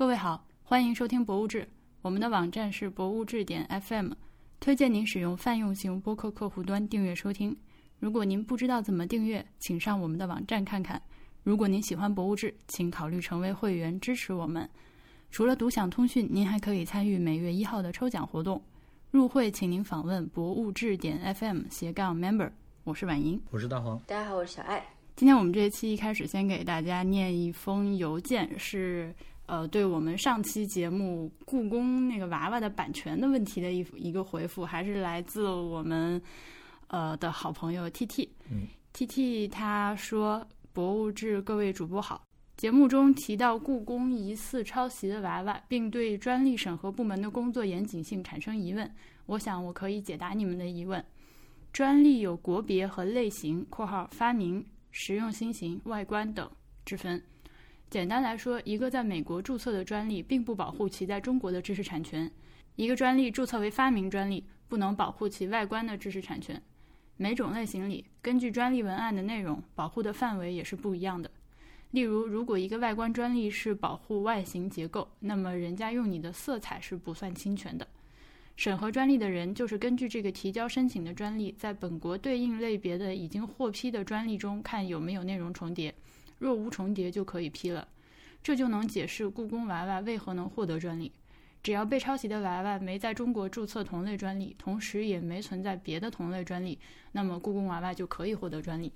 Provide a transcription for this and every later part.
各位好，欢迎收听《博物志》，我们的网站是博物志点 FM，推荐您使用泛用型播客客户端订阅收听。如果您不知道怎么订阅，请上我们的网站看看。如果您喜欢《博物志》，请考虑成为会员支持我们。除了独享通讯，您还可以参与每月一号的抽奖活动。入会请您访问博物志点 FM 斜杠 member。我是婉莹，我是大黄。大家好，我是小爱。今天我们这一期一开始先给大家念一封邮件，是呃对我们上期节目故宫那个娃娃的版权的问题的一一个回复，还是来自我们呃的好朋友 T T。嗯，T T 他说：“博物志各位主播好，节目中提到故宫疑似抄袭的娃娃，并对专利审核部门的工作严谨性产生疑问，我想我可以解答你们的疑问。专利有国别和类型（括号发明）。”实用新型、外观等之分。简单来说，一个在美国注册的专利并不保护其在中国的知识产权；一个专利注册为发明专利，不能保护其外观的知识产权。每种类型里，根据专利文案的内容，保护的范围也是不一样的。例如，如果一个外观专利是保护外形结构，那么人家用你的色彩是不算侵权的。审核专利的人就是根据这个提交申请的专利，在本国对应类别的已经获批的专利中看有没有内容重叠，若无重叠就可以批了。这就能解释故宫娃娃为何能获得专利。只要被抄袭的娃娃没在中国注册同类专利，同时也没存在别的同类专利，那么故宫娃娃就可以获得专利。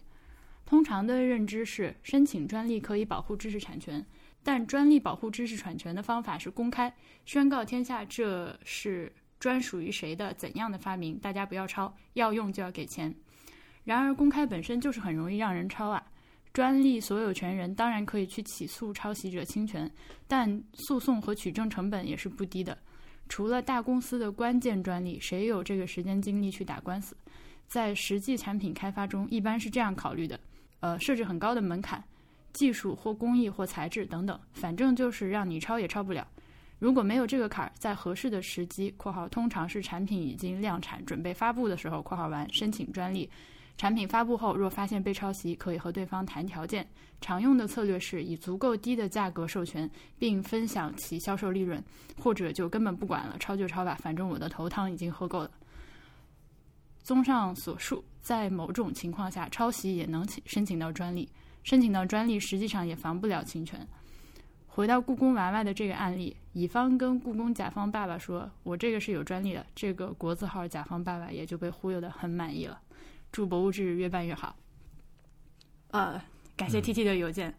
通常的认知是，申请专利可以保护知识产权，但专利保护知识产权的方法是公开宣告天下这是。专属于谁的怎样的发明，大家不要抄，要用就要给钱。然而，公开本身就是很容易让人抄啊。专利所有权人当然可以去起诉抄袭者侵权，但诉讼和取证成本也是不低的。除了大公司的关键专利，谁有这个时间精力去打官司？在实际产品开发中，一般是这样考虑的：呃，设置很高的门槛，技术或工艺或材质等等，反正就是让你抄也抄不了。如果没有这个坎儿，在合适的时机（括号通常是产品已经量产、准备发布的时候）（括号完）申请专利。产品发布后，若发现被抄袭，可以和对方谈条件。常用的策略是以足够低的价格授权，并分享其销售利润，或者就根本不管了，抄就抄吧，反正我的头汤已经喝够了。综上所述，在某种情况下，抄袭也能申请到专利。申请到专利，实际上也防不了侵权。回到故宫娃娃的这个案例，乙方跟故宫甲方爸爸说：“我这个是有专利的。”这个国字号甲方爸爸也就被忽悠的很满意了。祝博物志越办越好。呃，感谢 T T 的邮件，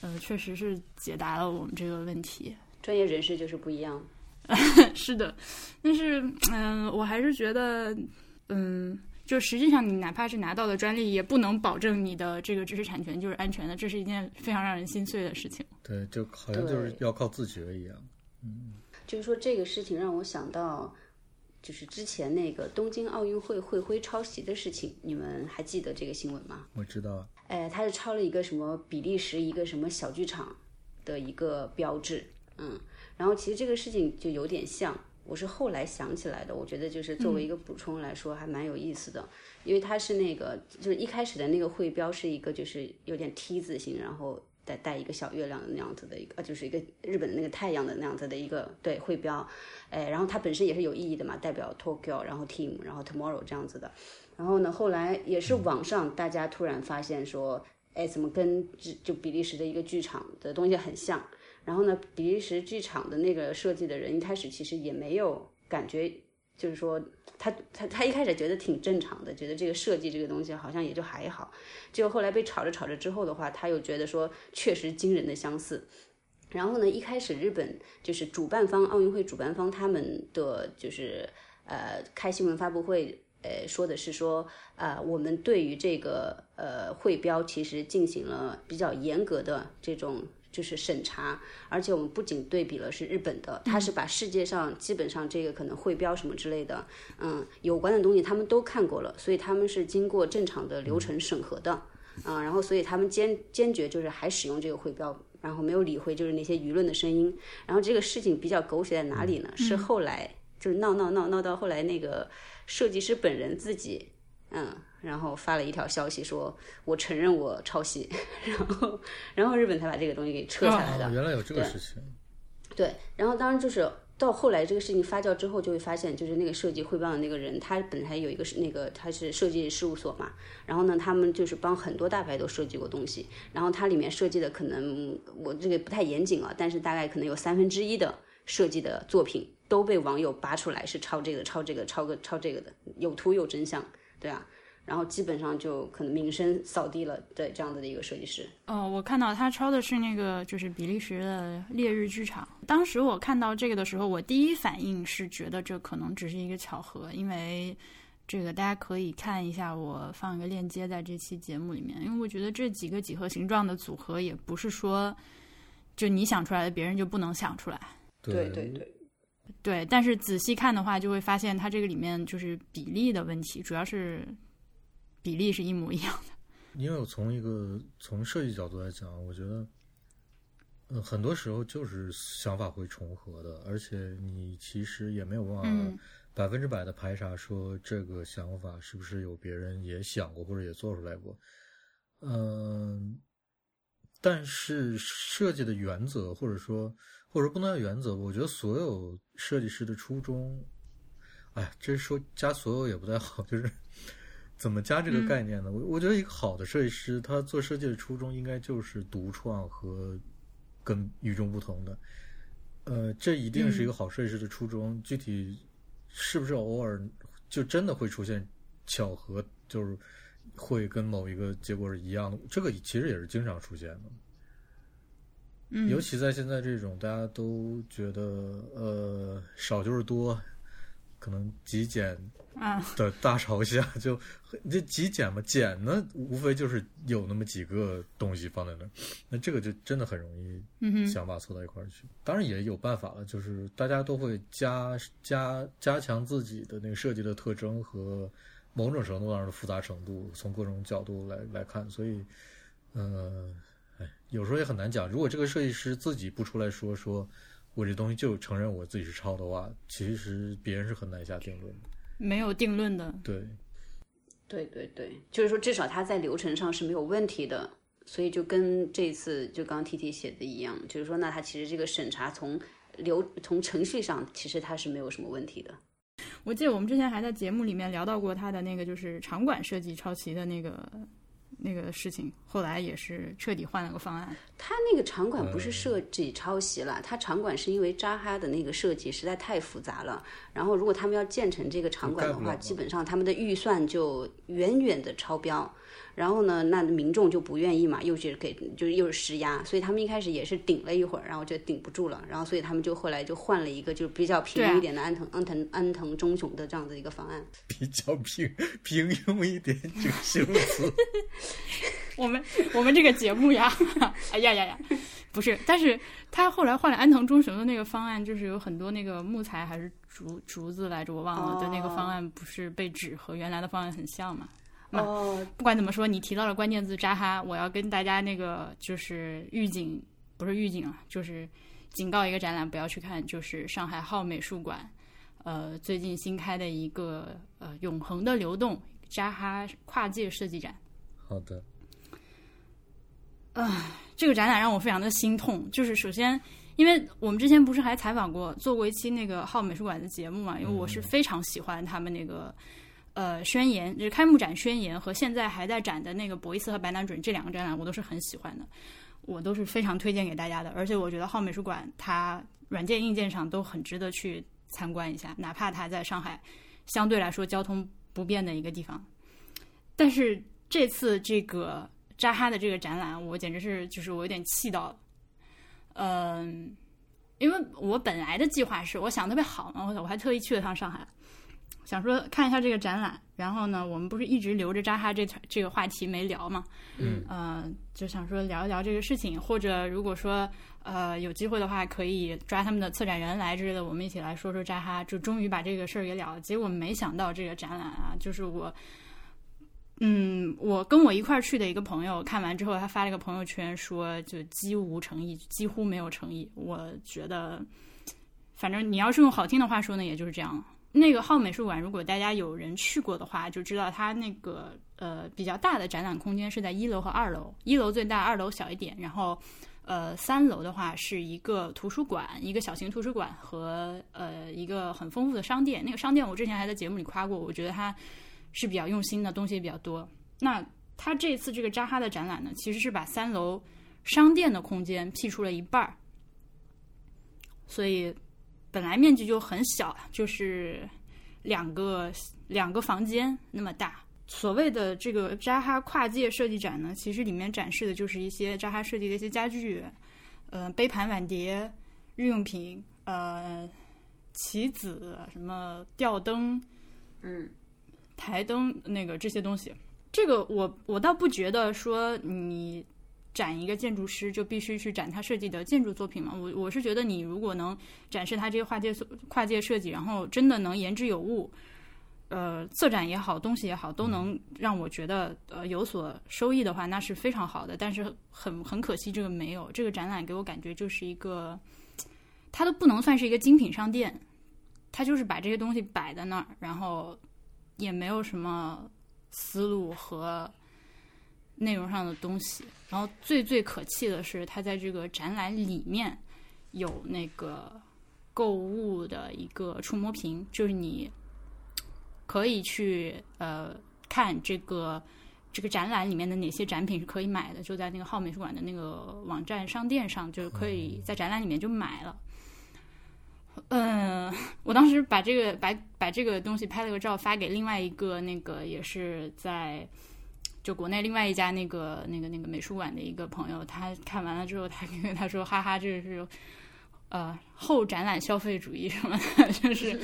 呃，确实是解答了我们这个问题。专业人士就是不一样。是的，但是嗯，我还是觉得，嗯。就实际上，你哪怕是拿到了专利，也不能保证你的这个知识产权就是安全的，这是一件非常让人心碎的事情。对，就好像就是要靠自觉一样。嗯，就是说这个事情让我想到，就是之前那个东京奥运会会徽抄袭的事情，你们还记得这个新闻吗？我知道。哎，他是抄了一个什么比利时一个什么小剧场的一个标志，嗯，然后其实这个事情就有点像。我是后来想起来的，我觉得就是作为一个补充来说，还蛮有意思的，因为它是那个，就是一开始的那个会标是一个，就是有点 T 字形，然后带带一个小月亮的那样子的一个，呃，就是一个日本的那个太阳的那样子的一个对会标，哎，然后它本身也是有意义的嘛，代表 Tokyo，然后 Team，然后 Tomorrow 这样子的，然后呢，后来也是网上大家突然发现说，哎，怎么跟就比利时的一个剧场的东西很像。然后呢，比利时剧场的那个设计的人一开始其实也没有感觉，就是说他他他一开始觉得挺正常的，觉得这个设计这个东西好像也就还好。结果后来被吵着吵着之后的话，他又觉得说确实惊人的相似。然后呢，一开始日本就是主办方奥运会主办方他们的就是呃开新闻发布会，呃说的是说啊我们对于这个呃会标其实进行了比较严格的这种。就是审查，而且我们不仅对比了是日本的，他是把世界上基本上这个可能会标什么之类的，嗯，有关的东西他们都看过了，所以他们是经过正常的流程审核的，啊，然后所以他们坚坚决就是还使用这个会标，然后没有理会就是那些舆论的声音，然后这个事情比较狗血在哪里呢？是后来就是闹闹闹闹到后来那个设计师本人自己，嗯。然后发了一条消息说：“我承认我抄袭。”然后，然后日本才把这个东西给撤下来的。原来有这个事情。对，然后当然就是到后来这个事情发酵之后，就会发现，就是那个设计汇报的那个人，他本来有一个是那个他是设计事务所嘛，然后呢，他们就是帮很多大牌都设计过东西，然后它里面设计的可能我这个不太严谨啊，但是大概可能有三分之一的设计的作品都被网友扒出来是抄这个、抄这个、抄个、抄这个的，有图有真相，对啊。然后基本上就可能名声扫地了，对这样子的一个设计师。哦，我看到他抄的是那个就是比利时的烈日剧场。当时我看到这个的时候，我第一反应是觉得这可能只是一个巧合，因为这个大家可以看一下，我放一个链接在这期节目里面。因为我觉得这几个几何形状的组合也不是说就你想出来的，别人就不能想出来。对对对，对。但是仔细看的话，就会发现它这个里面就是比例的问题，主要是。比例是一模一样的，因为我从一个从设计角度来讲，我觉得，嗯，很多时候就是想法会重合的，而且你其实也没有办法百分之百的排查说这个想法是不是有别人也想过或者也做出来过，嗯，但是设计的原则或者说或者说不能叫原则，我觉得所有设计师的初衷，哎，这说加所有也不太好，就是。怎么加这个概念呢？我我觉得一个好的设计师，他做设计的初衷应该就是独创和跟与众不同的。呃，这一定是一个好设计师的初衷。具体是不是偶尔就真的会出现巧合，就是会跟某一个结果是一样的？这个其实也是经常出现的。嗯，尤其在现在这种大家都觉得呃少就是多，可能极简。的大潮下，就这极简嘛，简呢无非就是有那么几个东西放在那儿，那这个就真的很容易想法凑到一块儿去。当然也有办法了，就是大家都会加加加强自己的那个设计的特征和某种程度上的复杂程度，从各种角度来来看。所以，呃，哎，有时候也很难讲。如果这个设计师自己不出来说说我这东西就承认我自己是抄的话，其实别人是很难下定论的。没有定论的，对，对对对，就是说至少他在流程上是没有问题的，所以就跟这次就刚 T T 写的一样，就是说那他其实这个审查从流从程序上其实他是没有什么问题的。我记得我们之前还在节目里面聊到过他的那个就是场馆设计抄袭的那个。那个事情后来也是彻底换了个方案。他那个场馆不是设计抄袭了，他场馆是因为扎哈的那个设计实在太复杂了。然后如果他们要建成这个场馆的话，基本上他们的预算就远远的超标。然后呢，那民众就不愿意嘛，又是给，就是又是施压，所以他们一开始也是顶了一会儿，然后就顶不住了，然后所以他们就后来就换了一个就比较平庸一点的安藤安藤安藤忠雄的这样的一个方案。比较平平庸一点这个形容词。我们我们这个节目呀，哎呀呀呀，不是，但是他后来换了安藤忠雄的那个方案，就是有很多那个木材还是竹竹子来着，我忘了的那个方案，不是被指和原来的方案很像嘛？哦，不管怎么说，你提到了关键字“扎哈”，我要跟大家那个就是预警，不是预警啊，就是警告一个展览不要去看，就是上海浩美术馆，呃，最近新开的一个呃“永恒的流动”扎哈跨界设计展。好的。啊，这个展览让我非常的心痛。就是首先，因为我们之前不是还采访过、做过一期那个浩美术馆的节目嘛，因为我是非常喜欢他们那个。呃，宣言就是开幕展宣言和现在还在展的那个博伊斯和白南准这两个展览，我都是很喜欢的，我都是非常推荐给大家的。而且我觉得浩美术馆它软件硬件上都很值得去参观一下，哪怕它在上海相对来说交通不便的一个地方。但是这次这个扎哈的这个展览，我简直是就是我有点气到了，嗯，因为我本来的计划是我想特别好嘛，我我还特意去了趟上海。想说看一下这个展览，然后呢，我们不是一直留着扎哈这这个话题没聊嘛？嗯，呃，就想说聊一聊这个事情，或者如果说呃有机会的话，可以抓他们的策展人来之类的，我们一起来说说扎哈，就终于把这个事儿给了。结果没想到这个展览啊，就是我，嗯，我跟我一块儿去的一个朋友看完之后，他发了一个朋友圈说，就几无诚意，几乎没有诚意。我觉得，反正你要是用好听的话说呢，也就是这样。那个浩美术馆，如果大家有人去过的话，就知道它那个呃比较大的展览空间是在一楼和二楼，一楼最大，二楼小一点。然后，呃，三楼的话是一个图书馆，一个小型图书馆和呃一个很丰富的商店。那个商店我之前还在节目里夸过，我觉得它是比较用心的，东西也比较多。那它这次这个扎哈的展览呢，其实是把三楼商店的空间辟出了一半儿，所以本来面积就很小，就是两个两个房间那么大。所谓的这个扎哈跨界设计展呢，其实里面展示的就是一些扎哈设计的一些家具，呃，杯盘碗碟、日用品，呃，棋子、什么吊灯，嗯，台灯那个这些东西。这个我我倒不觉得说你展一个建筑师就必须去展他设计的建筑作品嘛。我我是觉得你如果能展示他这些跨界跨界设计，然后真的能言之有物。呃，策展也好，东西也好，都能让我觉得呃有所收益的话，那是非常好的。但是很很可惜，这个没有。这个展览给我感觉就是一个，它都不能算是一个精品商店，它就是把这些东西摆在那儿，然后也没有什么思路和内容上的东西。然后最最可气的是，它在这个展览里面有那个购物的一个触摸屏，就是你。可以去呃看这个这个展览里面的哪些展品是可以买的，就在那个浩美术馆的那个网站商店上，就可以在展览里面就买了。嗯，我当时把这个把把这个东西拍了个照发给另外一个那个也是在就国内另外一家那个那个那个美术馆的一个朋友，他看完了之后，他跟他说：“哈哈，这是呃后展览消费主义什么的，就 是。”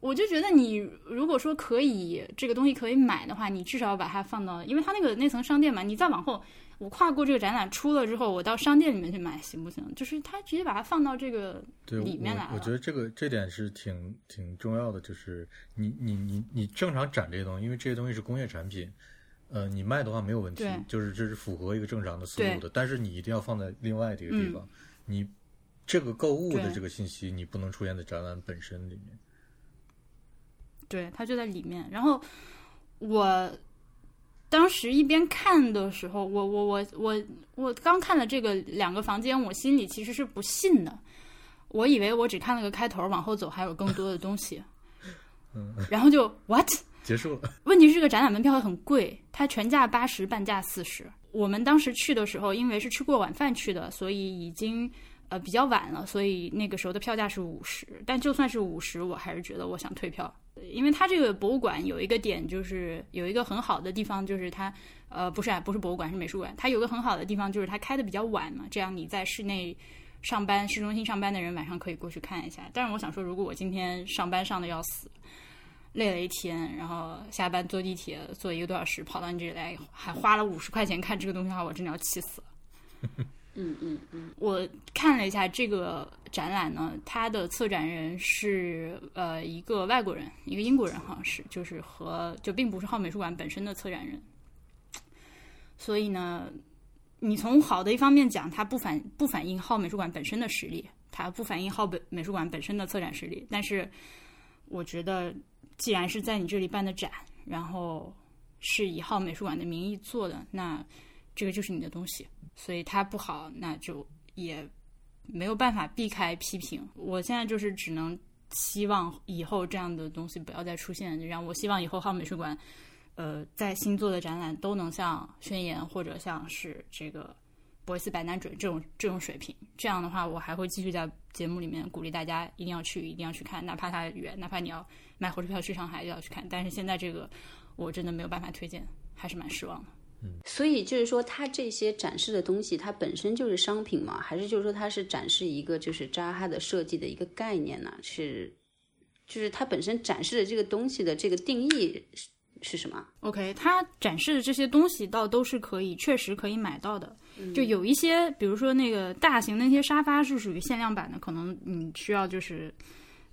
我就觉得你如果说可以这个东西可以买的话，你至少把它放到，因为它那个那层商店嘛，你再往后，我跨过这个展览出了之后，我到商店里面去买行不行？就是他直接把它放到这个里面来我觉得这个这点是挺挺重要的，就是你你你你正常展这些东西，因为这些东西是工业产品，呃，你卖的话没有问题，就是这是符合一个正常的思路的。但是你一定要放在另外这个地方，你这个购物的这个信息你不能出现在展览本身里面。对，它就在里面。然后我当时一边看的时候，我我我我我刚看了这个两个房间，我心里其实是不信的。我以为我只看了个开头，往后走还有更多的东西。嗯，然后就 what 结束了。问题是这个展览门票很贵，它全价八十，半价四十。我们当时去的时候，因为是吃过晚饭去的，所以已经呃比较晚了，所以那个时候的票价是五十。但就算是五十，我还是觉得我想退票。因为它这个博物馆有一个点，就是有一个很好的地方，就是它，呃，不是啊，不是博物馆，是美术馆。它有个很好的地方，就是它开的比较晚嘛，这样你在室内上班、市中心上班的人晚上可以过去看一下。但是我想说，如果我今天上班上的要死，累了一天，然后下班坐地铁坐一个多小时跑到你这里来，还花了五十块钱看这个东西的话，我真的要气死了。嗯嗯嗯，我看了一下这个展览呢，它的策展人是呃一个外国人，一个英国人，好像是，就是和就并不是好美术馆本身的策展人。所以呢，你从好的一方面讲，它不反不反映好美术馆本身的实力，它不反映好本美术馆本身的策展实力。但是，我觉得既然是在你这里办的展，然后是以浩美术馆的名义做的，那这个就是你的东西。所以它不好，那就也没有办法避开批评。我现在就是只能希望以后这样的东西不要再出现，让我希望以后浩美术馆，呃，在新做的展览都能像宣言或者像是这个博伊斯百南准这种这种水平。这样的话，我还会继续在节目里面鼓励大家一定要去，一定要去看，哪怕它远，哪怕你要买火车票去上海，就要去看。但是现在这个我真的没有办法推荐，还是蛮失望的。所以就是说，它这些展示的东西，它本身就是商品吗？还是就是说，它是展示一个就是扎哈的设计的一个概念呢？是，就是它本身展示的这个东西的这个定义是是什么？OK，它展示的这些东西倒都是可以，确实可以买到的。就有一些，比如说那个大型的那些沙发是属于限量版的，可能你需要就是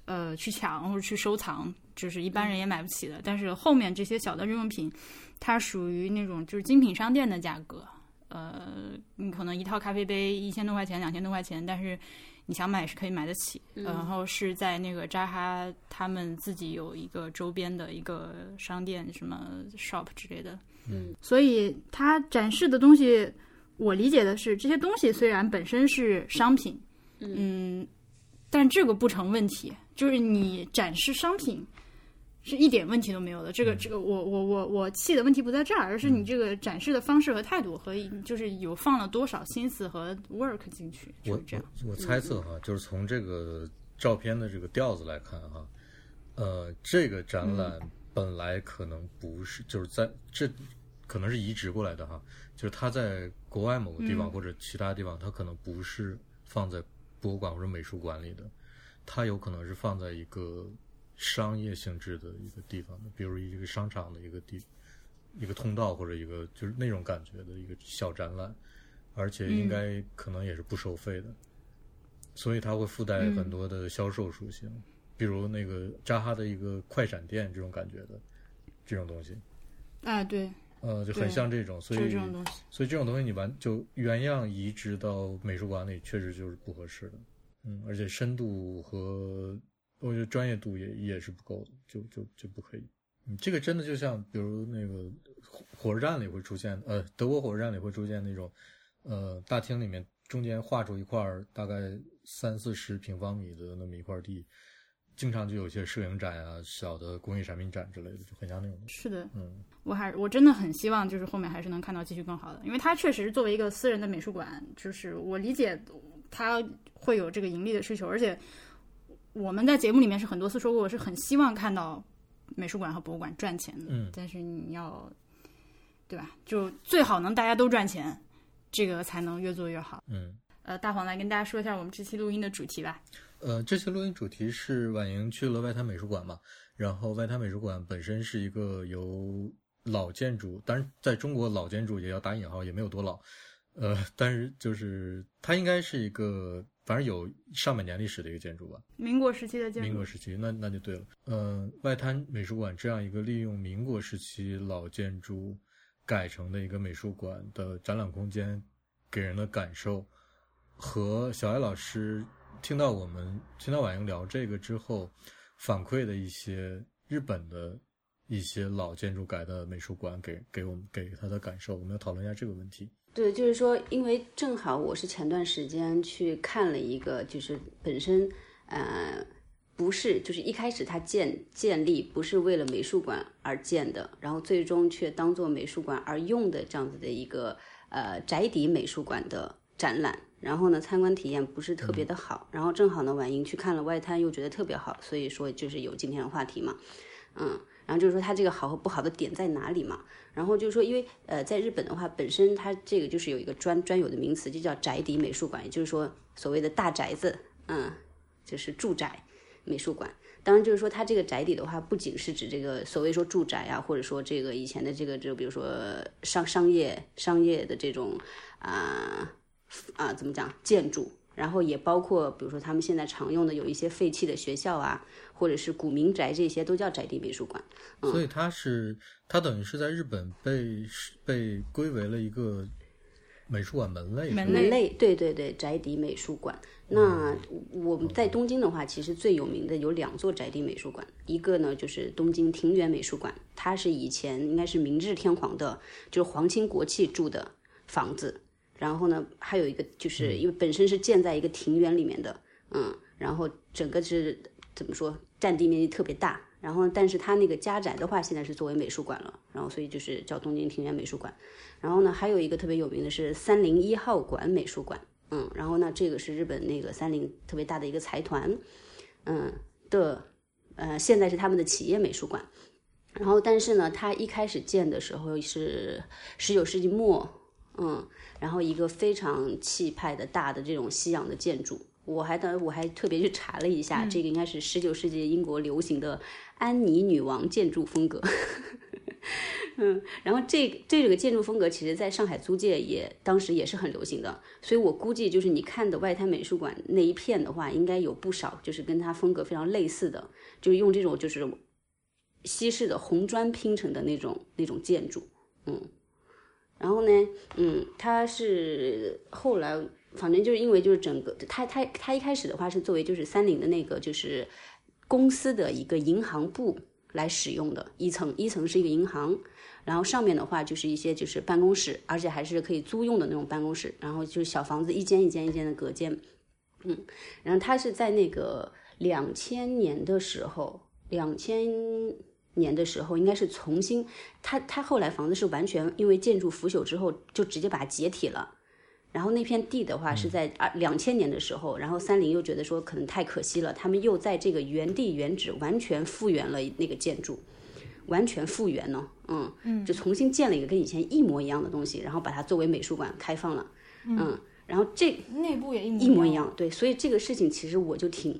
呃去抢或者去收藏，就是一般人也买不起的。但是后面这些小的日用品。它属于那种就是精品商店的价格，呃，你可能一套咖啡杯一千多块钱、两千多块钱，但是你想买是可以买得起。然后是在那个扎哈他们自己有一个周边的一个商店，什么 shop 之类的。嗯，所以它展示的东西我理解的是，这些东西虽然本身是商品，嗯，但这个不成问题。就是你展示商品是一点问题都没有的。这个这个，我我我我气的问题不在这儿，而是你这个展示的方式和态度和就是有放了多少心思和 work 进去。就是这样，我猜测哈，就是从这个照片的这个调子来看哈，呃，这个展览本来可能不是，就是在这可能是移植过来的哈。就是它在国外某个地方或者其他地方，它可能不是放在博物馆或者美术馆里的，它有可能是放在一个商业性质的一个地方的，比如一个商场的一个地一个通道或者一个就是那种感觉的一个小展览，而且应该可能也是不收费的，所以它会附带很多的销售属性，比如那个扎哈的一个快闪店这种感觉的这种东西。啊，对。呃，就很像这种，所以所以这种东西你完就原样移植到美术馆里，确实就是不合适的。嗯，而且深度和我觉得专业度也也是不够的，就就就不可以。嗯，这个真的就像比如那个火车站里会出现，呃，德国火车站里会出现那种，呃，大厅里面中间画出一块大概三四十平方米的那么一块地。经常就有一些摄影展啊、小的工艺产品展之类的，就很像那种。是的，嗯，我还我真的很希望，就是后面还是能看到继续更好的，因为它确实作为一个私人的美术馆，就是我理解它会有这个盈利的需求，而且我们在节目里面是很多次说过，我是很希望看到美术馆和博物馆赚钱的。嗯，但是你要对吧？就最好能大家都赚钱，这个才能越做越好。嗯，呃，大黄来跟大家说一下我们这期录音的主题吧。呃，这期录音主题是婉莹去了外滩美术馆嘛，然后外滩美术馆本身是一个由老建筑，当然在中国老建筑也要打引号，也没有多老，呃，但是就是它应该是一个反正有上百年历史的一个建筑吧，民国时期的建筑，民国时期那那就对了，呃，外滩美术馆这样一个利用民国时期老建筑改成的一个美术馆的展览空间，给人的感受和小艾老师。听到我们听到婉莹聊这个之后，反馈的一些日本的一些老建筑改的美术馆，给给我们给他的感受，我们要讨论一下这个问题。对，就是说，因为正好我是前段时间去看了一个，就是本身呃不是，就是一开始它建建立不是为了美术馆而建的，然后最终却当做美术馆而用的这样子的一个呃宅邸美术馆的展览。然后呢，参观体验不是特别的好。然后正好呢，婉莹去看了外滩，又觉得特别好，所以说就是有今天的话题嘛，嗯，然后就是说它这个好和不好的点在哪里嘛。然后就是说，因为呃，在日本的话，本身它这个就是有一个专专有的名词，就叫宅邸美术馆，也就是说所谓的大宅子，嗯，就是住宅美术馆。当然，就是说它这个宅邸的话，不仅是指这个所谓说住宅啊，或者说这个以前的这个就比如说商商业商业的这种啊。啊，怎么讲建筑？然后也包括，比如说他们现在常用的有一些废弃的学校啊，或者是古民宅，这些都叫宅地美术馆。所以它是，它等于是在日本被被归为了一个美术馆门类。门类，对对对，宅邸美术馆。那我们在东京的话，其实最有名的有两座宅邸美术馆，一个呢就是东京庭园美术馆，它是以前应该是明治天皇的，就是皇亲国戚住的房子。然后呢，还有一个就是因为本身是建在一个庭园里面的，嗯，然后整个是怎么说，占地面积特别大。然后，但是它那个家宅的话，现在是作为美术馆了。然后，所以就是叫东京庭园美术馆。然后呢，还有一个特别有名的是三零一号馆美术馆，嗯，然后呢，这个是日本那个三菱特别大的一个财团，嗯的，呃，现在是他们的企业美术馆。然后，但是呢，它一开始建的时候是十九世纪末。嗯，然后一个非常气派的大的这种西洋的建筑，我还等我还特别去查了一下，这个应该是十九世纪英国流行的安妮女王建筑风格。嗯，然后这这个建筑风格其实在上海租界也当时也是很流行的，所以我估计就是你看的外滩美术馆那一片的话，应该有不少就是跟它风格非常类似的，就是用这种就是西式的红砖拼成的那种那种建筑，嗯。然后呢，嗯，他是后来，反正就是因为就是整个他他他一开始的话是作为就是三菱的那个就是公司的一个银行部，来使用的。一层一层是一个银行，然后上面的话就是一些就是办公室，而且还是可以租用的那种办公室。然后就是小房子，一间一间一间的隔间。嗯，然后它是在那个两千年的时候，两千年的时候应该是重新，他他后来房子是完全因为建筑腐朽之后就直接把它解体了。然后那片地的话是在二两千年的时候，然后三菱又觉得说可能太可惜了，他们又在这个原地原址完全复原了那个建筑，完全复原呢，嗯嗯，就重新建了一个跟以前一模一样的东西，然后把它作为美术馆开放了，嗯，然后这内部也一模一样，对，所以这个事情其实我就挺，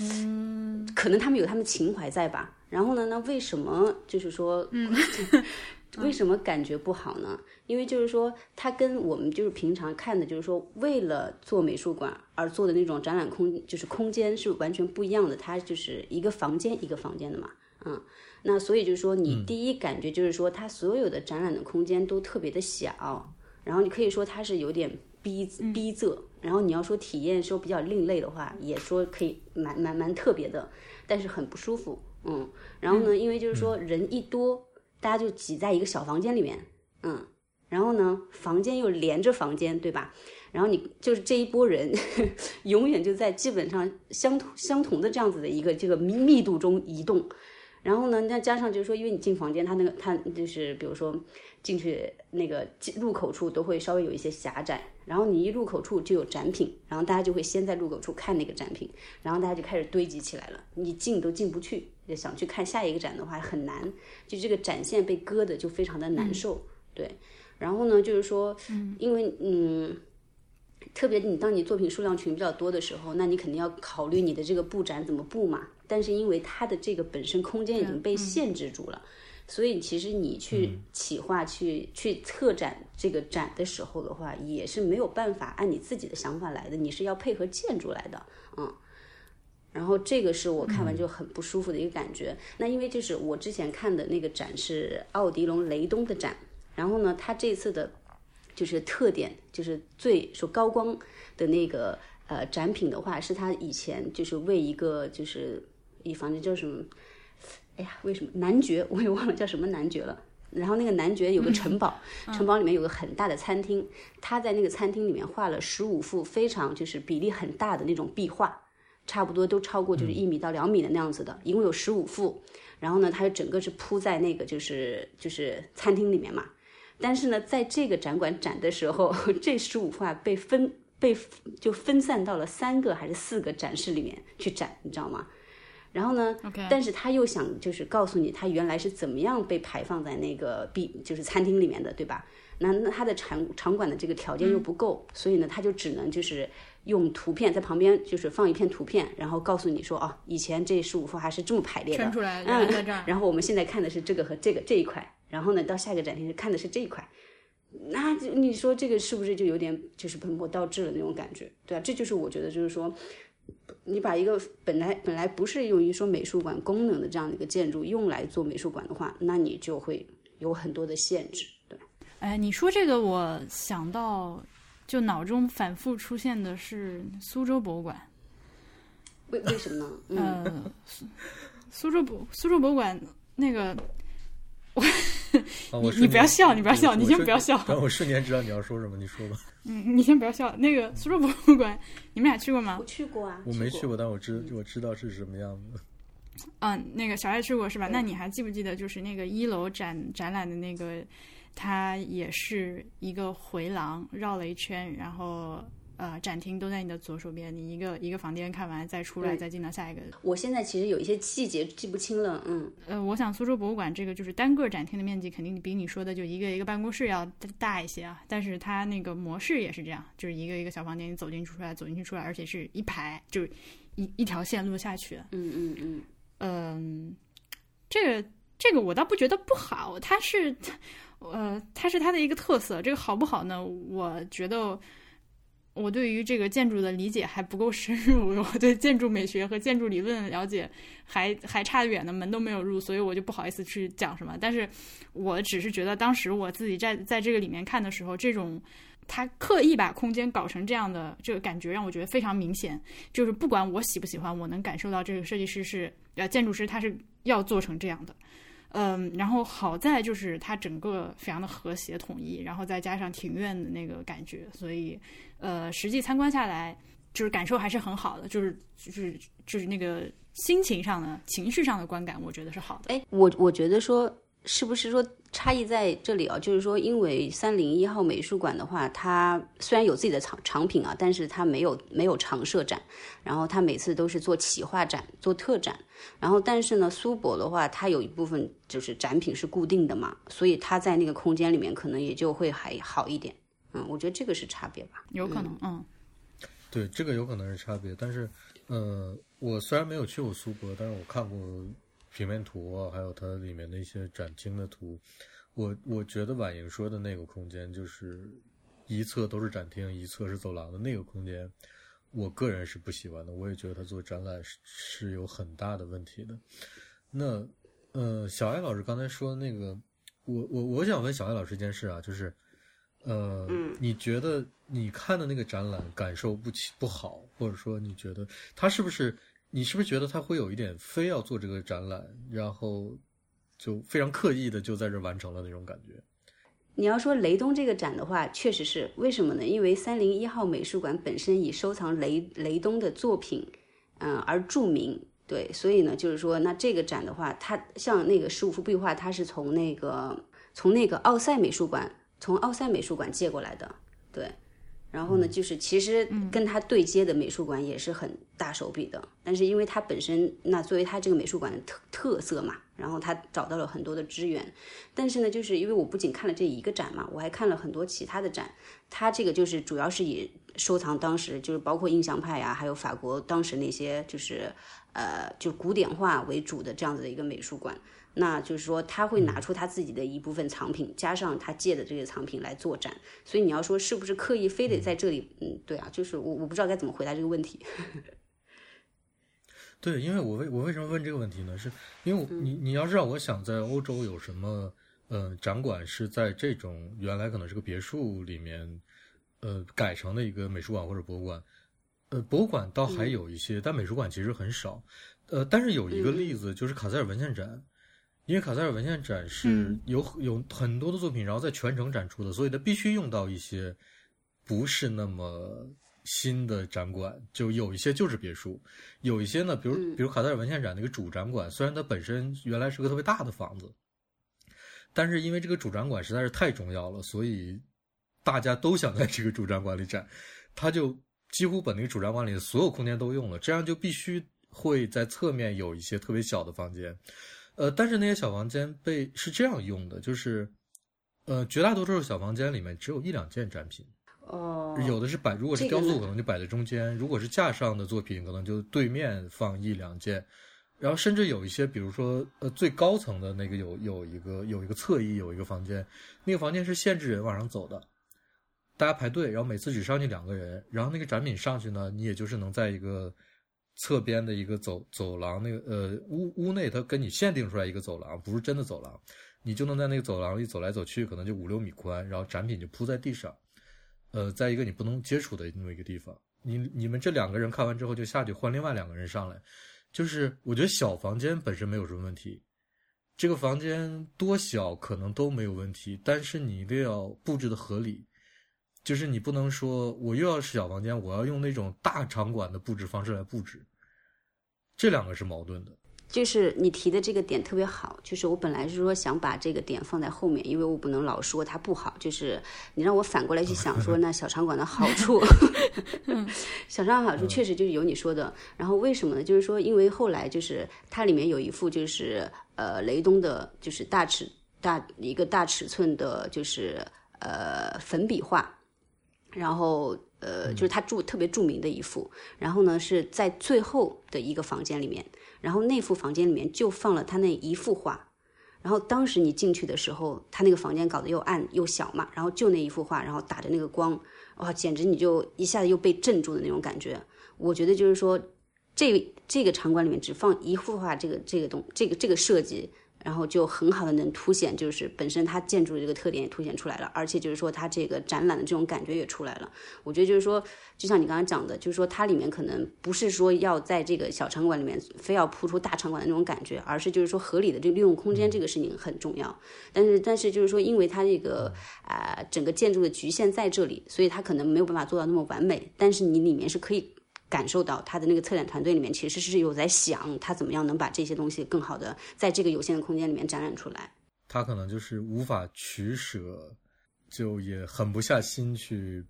嗯，可能他们有他们情怀在吧。然后呢，那为什么就是说，嗯，为什么感觉不好呢？因为就是说，它跟我们就是平常看的，就是说为了做美术馆而做的那种展览空，就是空间是完全不一样的。它就是一个房间一个房间的嘛，嗯，那所以就是说，你第一感觉就是说，它所有的展览的空间都特别的小，然后你可以说它是有点逼逼仄。然后你要说体验说比较另类的话，也说可以蛮蛮蛮特别的，但是很不舒服，嗯。然后呢，因为就是说人一多，大家就挤在一个小房间里面，嗯。然后呢，房间又连着房间，对吧？然后你就是这一波人，永远就在基本上相同相同的这样子的一个这个密密度中移动。然后呢，再加上就是说，因为你进房间，他那个他就是比如说进去那个入口处都会稍微有一些狭窄，然后你一入口处就有展品，然后大家就会先在入口处看那个展品，然后大家就开始堆积起来了，你进都进不去，想去看下一个展的话很难，就这个展线被割的就非常的难受，对。然后呢，就是说，因为嗯，特别你当你作品数量群比较多的时候，那你肯定要考虑你的这个布展怎么布嘛。但是因为它的这个本身空间已经被限制住了，所以其实你去企划、去去策展这个展的时候的话，也是没有办法按你自己的想法来的，你是要配合建筑来的，嗯。然后这个是我看完就很不舒服的一个感觉。那因为就是我之前看的那个展是奥迪龙雷东的展。然后呢，他这次的，就是特点，就是最说高光的那个呃展品的话，是他以前就是为一个就是一房间叫什么？哎呀，为什么男爵？我也忘了叫什么男爵了。然后那个男爵有个城堡，城堡里面有个很大的餐厅，他在那个餐厅里面画了十五幅非常就是比例很大的那种壁画，差不多都超过就是一米到两米的那样子的，一共有十五幅。然后呢，它整个是铺在那个就是就是餐厅里面嘛。但是呢，在这个展馆展的时候，这十五画被分被就分散到了三个还是四个展示里面去展，你知道吗？然后呢，但是他又想就是告诉你，他原来是怎么样被排放在那个 B 就是餐厅里面的，对吧？那那他的场场馆的这个条件又不够，所以呢，他就只能就是用图片在旁边就是放一片图片，然后告诉你说，哦，以前这十五幅画是这么排列的，嗯，在这儿。然后我们现在看的是这个和这个这一块。然后呢，到下一个展厅是看的是这一块，那你说这个是不是就有点就是本末倒置了那种感觉？对啊，这就是我觉得就是说，你把一个本来本来不是用于说美术馆功能的这样的一个建筑用来做美术馆的话，那你就会有很多的限制。对，哎，你说这个，我想到就脑中反复出现的是苏州博物馆。为为什么呢？嗯，苏州博苏州博物馆那个我。你你不要笑，你不要笑，你先不要笑。我瞬间知道你要说什么，你说吧。嗯，你先不要笑。那个苏州博物馆，你们俩去过吗？我去过啊。我没去过，但我知我知道是什么样子。嗯，那个小爱去过是吧？那你还记不记得，就是那个一楼展展览的那个，它也是一个回廊，绕了一圈，然后。呃，展厅都在你的左手边，你一个一个房间看完再出来，再进到下一个。我现在其实有一些细节记不清了，嗯。呃，我想苏州博物馆这个就是单个展厅的面积肯定比你说的就一个一个办公室要大一些啊，但是它那个模式也是这样，就是一个一个小房间，你走进去出来，走进去出来，而且是一排，就是一一条线路下去。嗯嗯嗯。嗯，这个这个我倒不觉得不好，它是呃它是它的一个特色，这个好不好呢？我觉得。我对于这个建筑的理解还不够深入，我对建筑美学和建筑理论了解还还差得远呢，门都没有入，所以我就不好意思去讲什么。但是我只是觉得，当时我自己在在这个里面看的时候，这种他刻意把空间搞成这样的这个感觉，让我觉得非常明显。就是不管我喜不喜欢，我能感受到这个设计师是呃建筑师，他是要做成这样的。嗯，然后好在就是它整个非常的和谐统一，然后再加上庭院的那个感觉，所以呃实际参观下来就是感受还是很好的，就是就是就是那个心情上的情绪上的观感，我觉得是好的。哎，我我觉得说。是不是说差异在这里啊？就是说，因为三零一号美术馆的话，它虽然有自己的藏藏品啊，但是它没有没有常设展，然后它每次都是做企划展、做特展。然后，但是呢，苏博的话，它有一部分就是展品是固定的嘛，所以它在那个空间里面可能也就会还好一点。嗯，我觉得这个是差别吧。有可能，嗯，对，这个有可能是差别。但是，呃，我虽然没有去过苏博，但是我看过。平面图啊，还有它里面的一些展厅的图，我我觉得婉莹说的那个空间，就是一侧都是展厅，一侧是走廊的那个空间，我个人是不喜欢的。我也觉得他做展览是是有很大的问题的。那呃，小艾老师刚才说那个，我我我想问小艾老师一件事啊，就是呃，你觉得你看的那个展览感受不起不好，或者说你觉得它是不是？你是不是觉得他会有一点非要做这个展览，然后就非常刻意的就在这完成了那种感觉？你要说雷东这个展的话，确实是为什么呢？因为三零一号美术馆本身以收藏雷雷东的作品，嗯而著名，对，所以呢，就是说，那这个展的话，它像那个十五幅壁画，它是从那个从那个奥赛美术馆，从奥赛美术馆借过来的，对。然后呢，就是其实跟他对接的美术馆也是很大手笔的，但是因为他本身那作为他这个美术馆的特特色嘛，然后他找到了很多的资源，但是呢，就是因为我不仅看了这一个展嘛，我还看了很多其他的展，他这个就是主要是以收藏当时就是包括印象派呀，还有法国当时那些就是呃就古典画为主的这样子的一个美术馆。那就是说，他会拿出他自己的一部分藏品，加上他借的这些藏品来做展。所以你要说是不是刻意非得在这里？嗯，对啊，就是我我不知道该怎么回答这个问题。对，因为我为我为什么问这个问题呢？是因为你你要知道我想在欧洲有什么呃展馆是在这种原来可能是个别墅里面呃改成的一个美术馆或者博物馆，呃，博物馆倒还有一些，但美术馆其实很少。呃，但是有一个例子就是卡塞尔文献展。因为卡塞尔文献展是有有很多的作品，然后在全程展出的，所以它必须用到一些不是那么新的展馆。就有一些就是别墅，有一些呢，比如比如卡塞尔文献展那个主展馆，虽然它本身原来是个特别大的房子，但是因为这个主展馆实在是太重要了，所以大家都想在这个主展馆里展，他就几乎把那个主展馆里的所有空间都用了，这样就必须会在侧面有一些特别小的房间。呃，但是那些小房间被是这样用的，就是，呃，绝大多数小房间里面只有一两件展品，哦，有的是摆，如果是雕塑可能就摆在中间，如果是架上的作品可能就对面放一两件，然后甚至有一些，比如说呃最高层的那个有有一个有一个侧翼有一个房间，那个房间是限制人往上走的，大家排队，然后每次只上去两个人，然后那个展品上去呢，你也就是能在一个。侧边的一个走走廊，那个呃屋屋内，它跟你限定出来一个走廊，不是真的走廊，你就能在那个走廊里走来走去，可能就五六米宽，然后展品就铺在地上，呃，在一个你不能接触的那么一个地方，你你们这两个人看完之后就下去换另外两个人上来，就是我觉得小房间本身没有什么问题，这个房间多小可能都没有问题，但是你一定要布置的合理。就是你不能说我又要是小房间，我要用那种大场馆的布置方式来布置，这两个是矛盾的。就是你提的这个点特别好，就是我本来是说想把这个点放在后面，因为我不能老说它不好。就是你让我反过来去想，说 那小场馆的好处，小场馆好处确实就是有你说的。然后为什么呢？就是说，因为后来就是它里面有一幅就是呃雷东的，就是大尺大一个大尺寸的，就是呃粉笔画。然后，呃，就是他著特别著名的一幅，然后呢是在最后的一个房间里面，然后那幅房间里面就放了他那一幅画，然后当时你进去的时候，他那个房间搞得又暗又小嘛，然后就那一幅画，然后打着那个光，哇，简直你就一下子又被镇住的那种感觉。我觉得就是说，这这个场馆里面只放一幅画，这个这个东这个这个设计。然后就很好的能凸显，就是本身它建筑的这个特点也凸显出来了，而且就是说它这个展览的这种感觉也出来了。我觉得就是说，就像你刚刚讲的，就是说它里面可能不是说要在这个小场馆里面非要铺出大场馆的那种感觉，而是就是说合理的这利用空间这个事情很重要。但是但是就是说，因为它这个啊整个建筑的局限在这里，所以它可能没有办法做到那么完美。但是你里面是可以。感受到他的那个策展团队里面其实是有在想他怎么样能把这些东西更好的在这个有限的空间里面展览出来。他可能就是无法取舍，就也狠不下心去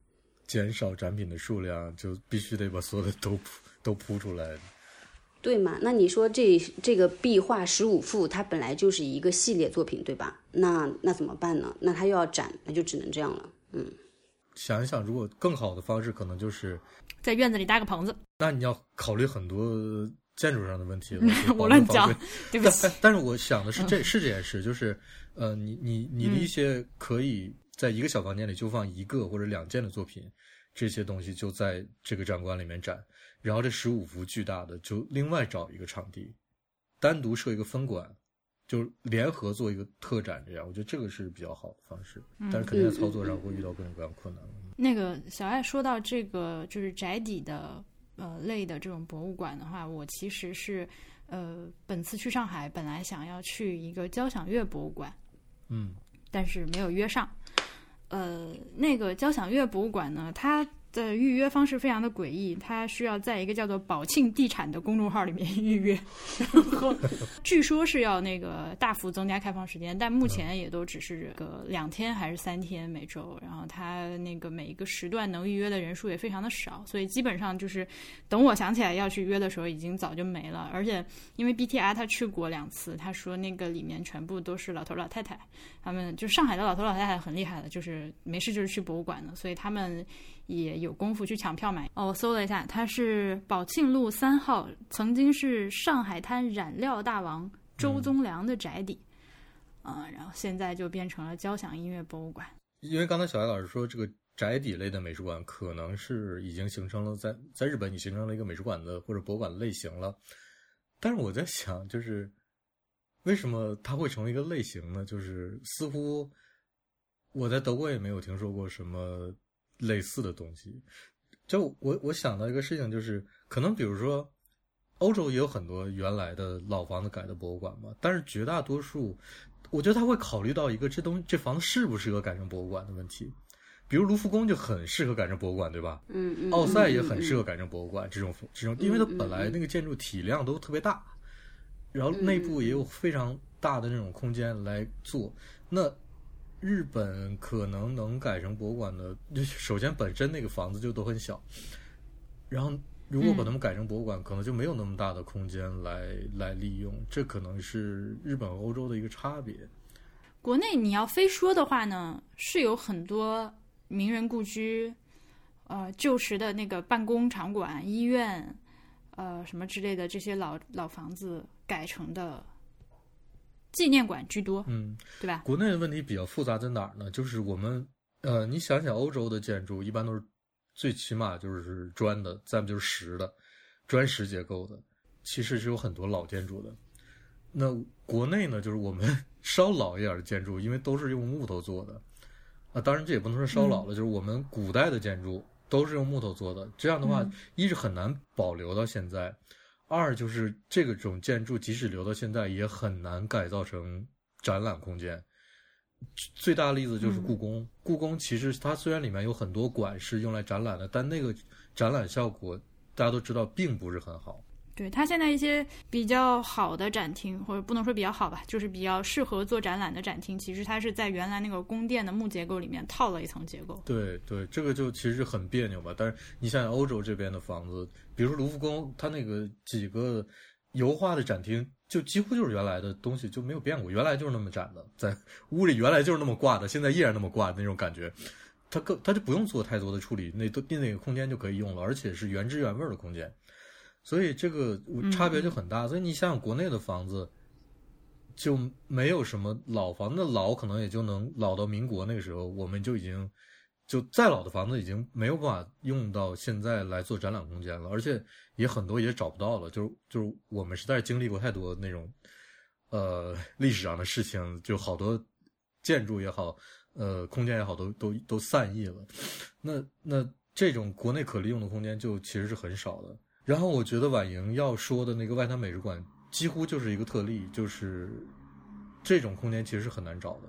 减少展品的数量，就必须得把所有的都铺都铺出来。对嘛？那你说这这个壁画十五幅，它本来就是一个系列作品，对吧？那那怎么办呢？那他又要展，那就只能这样了。嗯。想一想，如果更好的方式，可能就是在院子里搭个棚子。那你要考虑很多建筑上的问题了。我乱讲，对不起。但是我想的是，这是这件事，就是呃，你你你的一些可以在一个小房间里就放一个或者两件的作品，这些东西就在这个展馆里面展，然后这十五幅巨大的就另外找一个场地，单独设一个分馆。就联合做一个特展，这样我觉得这个是比较好的方式，但是肯定在操作上会遇到各种各样困难。那个小爱说到这个就是宅邸的呃类的这种博物馆的话，我其实是呃本次去上海本来想要去一个交响乐博物馆，嗯，但是没有约上。呃，那个交响乐博物馆呢，它。的预约方式非常的诡异，他需要在一个叫做“宝庆地产”的公众号里面 预约，然后据说是要那个大幅增加开放时间，但目前也都只是个两天还是三天每周，然后他那个每一个时段能预约的人数也非常的少，所以基本上就是等我想起来要去约的时候，已经早就没了。而且因为 BTR 他去过两次，他说那个里面全部都是老头老太太，他们就上海的老头老太太很厉害的，就是没事就是去博物馆的，所以他们。也有功夫去抢票买哦。我搜了一下，它是宝庆路三号，曾经是上海滩染料大王周宗良的宅邸，嗯，然后现在就变成了交响音乐博物馆。因为刚才小艾老师说，这个宅邸类的美术馆可能是已经形成了在在日本已形成了一个美术馆的或者博物馆的类型了。但是我在想，就是为什么它会成为一个类型呢？就是似乎我在德国也没有听说过什么。类似的东西，就我我想到一个事情，就是可能比如说，欧洲也有很多原来的老房子改的博物馆嘛，但是绝大多数，我觉得他会考虑到一个这东这房子适不适合改成博物馆的问题。比如卢浮宫就很适合改成博物馆，对吧？嗯嗯。奥赛也很适合改成博物馆，这种这种，因为它本来那个建筑体量都特别大，然后内部也有非常大的那种空间来做，那。日本可能能改成博物馆的，首先本身那个房子就都很小，然后如果把它们改成博物馆，可能就没有那么大的空间来来利用，这可能是日本和欧洲的一个差别。国内你要非说的话呢，是有很多名人故居，呃，旧时的那个办公场馆、医院，呃，什么之类的这些老老房子改成的。纪念馆居多，嗯，对吧？国内的问题比较复杂在哪儿呢？就是我们，呃，你想想，欧洲的建筑一般都是最起码就是砖的，再不就是石的，砖石结构的，其实是有很多老建筑的。那国内呢，就是我们 稍老一点的建筑，因为都是用木头做的，啊，当然这也不能说稍老了，就是我们古代的建筑都是用木头做的，这样的话，一是很难保留到现在。二就是这个种建筑，即使留到现在，也很难改造成展览空间。最大的例子就是故宫，故宫其实它虽然里面有很多馆是用来展览的，但那个展览效果大家都知道并不是很好。对它现在一些比较好的展厅，或者不能说比较好吧，就是比较适合做展览的展厅，其实它是在原来那个宫殿的木结构里面套了一层结构。对对，这个就其实很别扭吧。但是你想想欧洲这边的房子，比如说卢浮宫，它那个几个油画的展厅，就几乎就是原来的东西，就没有变过，原来就是那么展的，在屋里原来就是那么挂的，现在依然那么挂的那种感觉。它更它就不用做太多的处理，那都那个空间就可以用了，而且是原汁原味的空间。所以这个差别就很大，所以你想想国内的房子就没有什么老房，那老可能也就能老到民国那个时候，我们就已经就再老的房子已经没有办法用到现在来做展览空间了，而且也很多也找不到了，就是就是我们实在是经历过太多那种呃历史上的事情，就好多建筑也好，呃空间也好，都都都散逸了。那那这种国内可利用的空间就其实是很少的。然后我觉得婉莹要说的那个外滩美术馆几乎就是一个特例，就是这种空间其实是很难找的。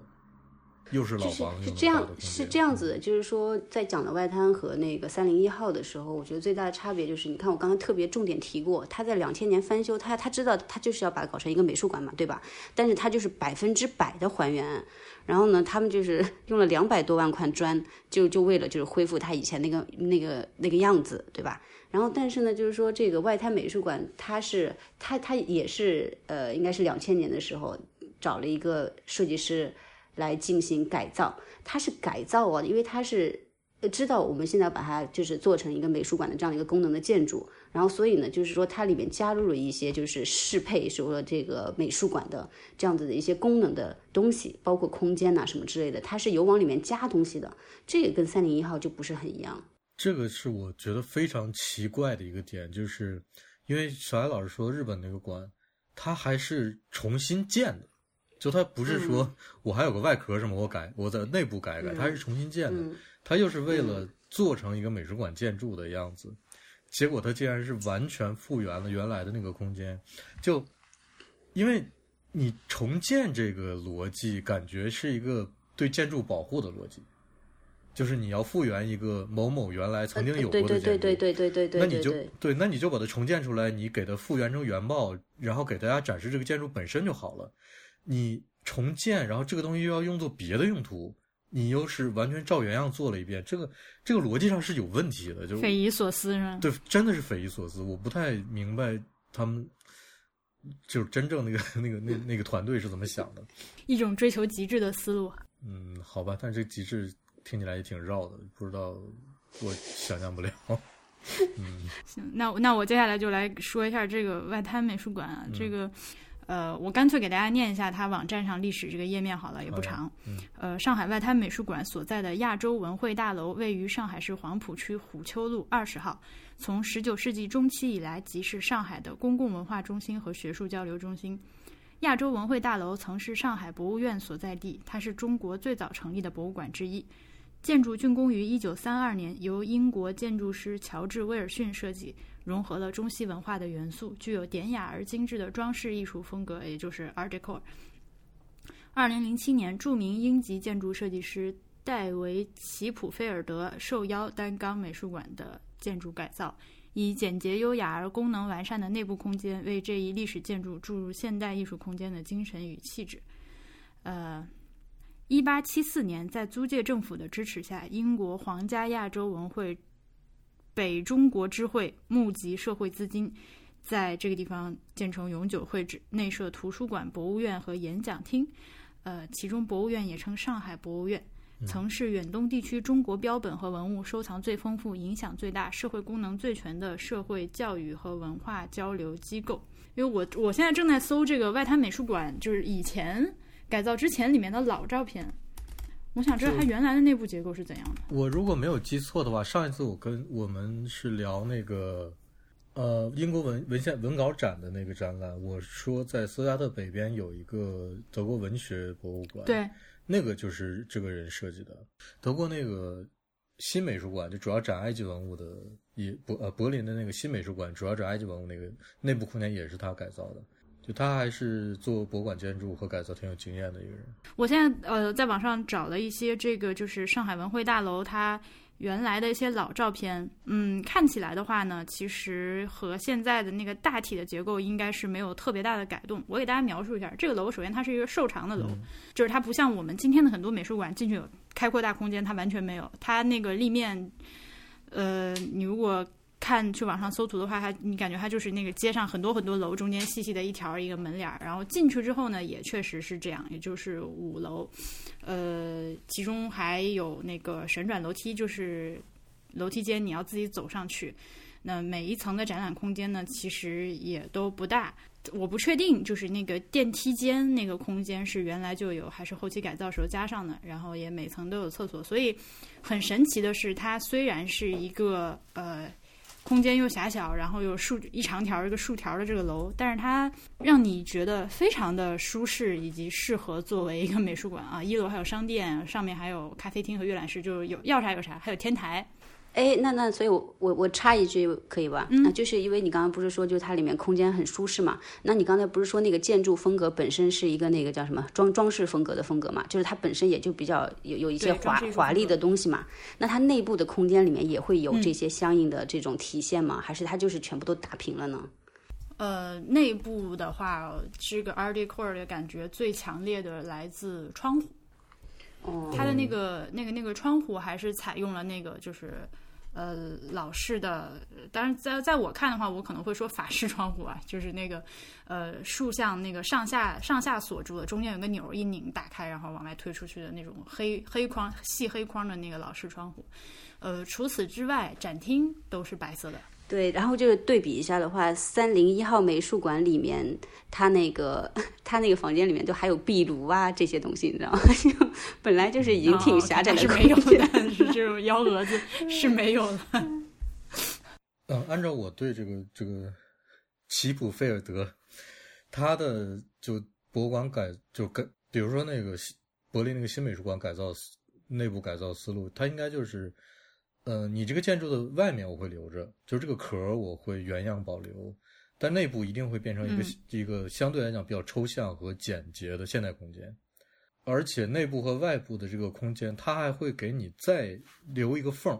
又是老房，是这样，是这样子的，就是说，在讲的外滩和那个三零一号的时候，我觉得最大的差别就是，你看我刚才特别重点提过，他在两千年翻修，他他知道他就是要把它搞成一个美术馆嘛，对吧？但是他就是百分之百的还原，然后呢，他们就是 用了两百多万块砖，就就为了就是恢复他以前那个那个那个样子，对吧？然后但是呢，就是说这个外滩美术馆，它是它它也是呃，应该是两千年的时候找了一个设计师。来进行改造，它是改造啊，因为它是知道我们现在把它就是做成一个美术馆的这样一个功能的建筑，然后所以呢，就是说它里面加入了一些就是适配说这个美术馆的这样子的一些功能的东西，包括空间呐什么之类的，它是有往里面加东西的，这个跟三零一号就不是很一样。这个是我觉得非常奇怪的一个点，就是因为小艾老师说日本那个馆，它还是重新建的。就它不是说我还有个外壳什么，我改我在内部改改，它是重新建的，它又是为了做成一个美术馆建筑的样子，结果它竟然是完全复原了原来的那个空间，就因为你重建这个逻辑，感觉是一个对建筑保护的逻辑，就是你要复原一个某某原来曾经有过的建筑，对对对对对对，那你就对，那你就把它重建出来，你给它复原成原貌，然后给大家展示这个建筑本身就好了。你重建，然后这个东西又要用作别的用途，你又是完全照原样做了一遍，这个这个逻辑上是有问题的，就匪夷所思是吧？对，真的是匪夷所思，我不太明白他们就是真正那个那个那那个团队是怎么想的，一种追求极致的思路。嗯，好吧，但这极致听起来也挺绕的，不知道我想象不了。嗯，行，那那我接下来就来说一下这个外滩美术馆啊，这个。呃，我干脆给大家念一下它网站上历史这个页面好了，也不长。呃，上海外滩美术馆所在的亚洲文汇大楼位于上海市黄浦区虎丘路二十号，从十九世纪中期以来即是上海的公共文化中心和学术交流中心。亚洲文汇大楼曾是上海博物院所在地，它是中国最早成立的博物馆之一。建筑竣工于一九三二年，由英国建筑师乔治·威尔逊设计。融合了中西文化的元素，具有典雅而精致的装饰艺术风格，也就是 Art Deco。二零零七年，著名英籍建筑设计师戴维·齐普菲尔德受邀担纲美术馆的建筑改造，以简洁优雅而功能完善的内部空间，为这一历史建筑注入现代艺术空间的精神与气质。呃，一八七四年，在租界政府的支持下，英国皇家亚洲文会。北中国知会募集社会资金，在这个地方建成永久会址，内设图书馆、博物院和演讲厅。呃，其中博物院也称上海博物院，曾是远东地区中国标本和文物收藏最丰富、影响最大、社会功能最全的社会教育和文化交流机构。因为我我现在正在搜这个外滩美术馆，就是以前改造之前里面的老照片。我想知道它原来的内部结构是怎样的。我如果没有记错的话，上一次我跟我们是聊那个，呃，英国文文献文稿展的那个展览。我说在斯加特北边有一个德国文学博物馆，对，那个就是这个人设计的。德国那个新美术馆就主要展埃及文物的，也柏呃柏林的那个新美术馆主要展埃及文物，那个内部空间也是他改造的。就他还是做博物馆建筑和改造挺有经验的一个人。我现在呃在网上找了一些这个就是上海文汇大楼它原来的一些老照片，嗯，看起来的话呢，其实和现在的那个大体的结构应该是没有特别大的改动。我给大家描述一下，这个楼首先它是一个瘦长的楼，就是它不像我们今天的很多美术馆进去有开阔大空间，它完全没有。它那个立面，呃，你如果。看去网上搜图的话，它你感觉它就是那个街上很多很多楼中间细细的一条一个门脸儿，然后进去之后呢，也确实是这样，也就是五楼，呃，其中还有那个旋转楼梯，就是楼梯间你要自己走上去。那每一层的展览空间呢，其实也都不大，我不确定就是那个电梯间那个空间是原来就有还是后期改造时候加上的，然后也每层都有厕所，所以很神奇的是，它虽然是一个呃。空间又狭小，然后又竖一长条一个竖条的这个楼，但是它让你觉得非常的舒适，以及适合作为一个美术馆啊。一楼还有商店，上面还有咖啡厅和阅览室，就是有要啥有啥，还有天台。哎，那那所以，我我我插一句可以吧？嗯，就是因为你刚刚不是说，就它里面空间很舒适嘛？那你刚才不是说那个建筑风格本身是一个那个叫什么装装饰风格的风格嘛？就是它本身也就比较有有一些华华丽的东西嘛？那它内部的空间里面也会有这些相应的这种体现吗？还是它就是全部都打平了呢？呃，内部的话，这个 Art Deco 的感觉最强烈的来自窗户。哦，它的那个那个那个窗户还是采用了那个就是。呃，老式的，当然在在我看的话，我可能会说法式窗户啊，就是那个，呃，竖向那个上下上下锁住的，中间有个钮一拧打开，然后往外推出去的那种黑黑框细黑框的那个老式窗户。呃，除此之外，展厅都是白色的。对，然后就是对比一下的话，三零一号美术馆里面，它那个 它那个房间里面就还有壁炉啊这些东西，你知道吗？本来就是已经挺狭窄的空间，是这种幺蛾子是没有了。嗯，按照我对这个这个齐普菲尔德他的就博物馆改就改，比如说那个柏林那个新美术馆改造内部改造思路，它应该就是。呃，你这个建筑的外面我会留着，就是这个壳我会原样保留，但内部一定会变成一个一个相对来讲比较抽象和简洁的现代空间，而且内部和外部的这个空间，它还会给你再留一个缝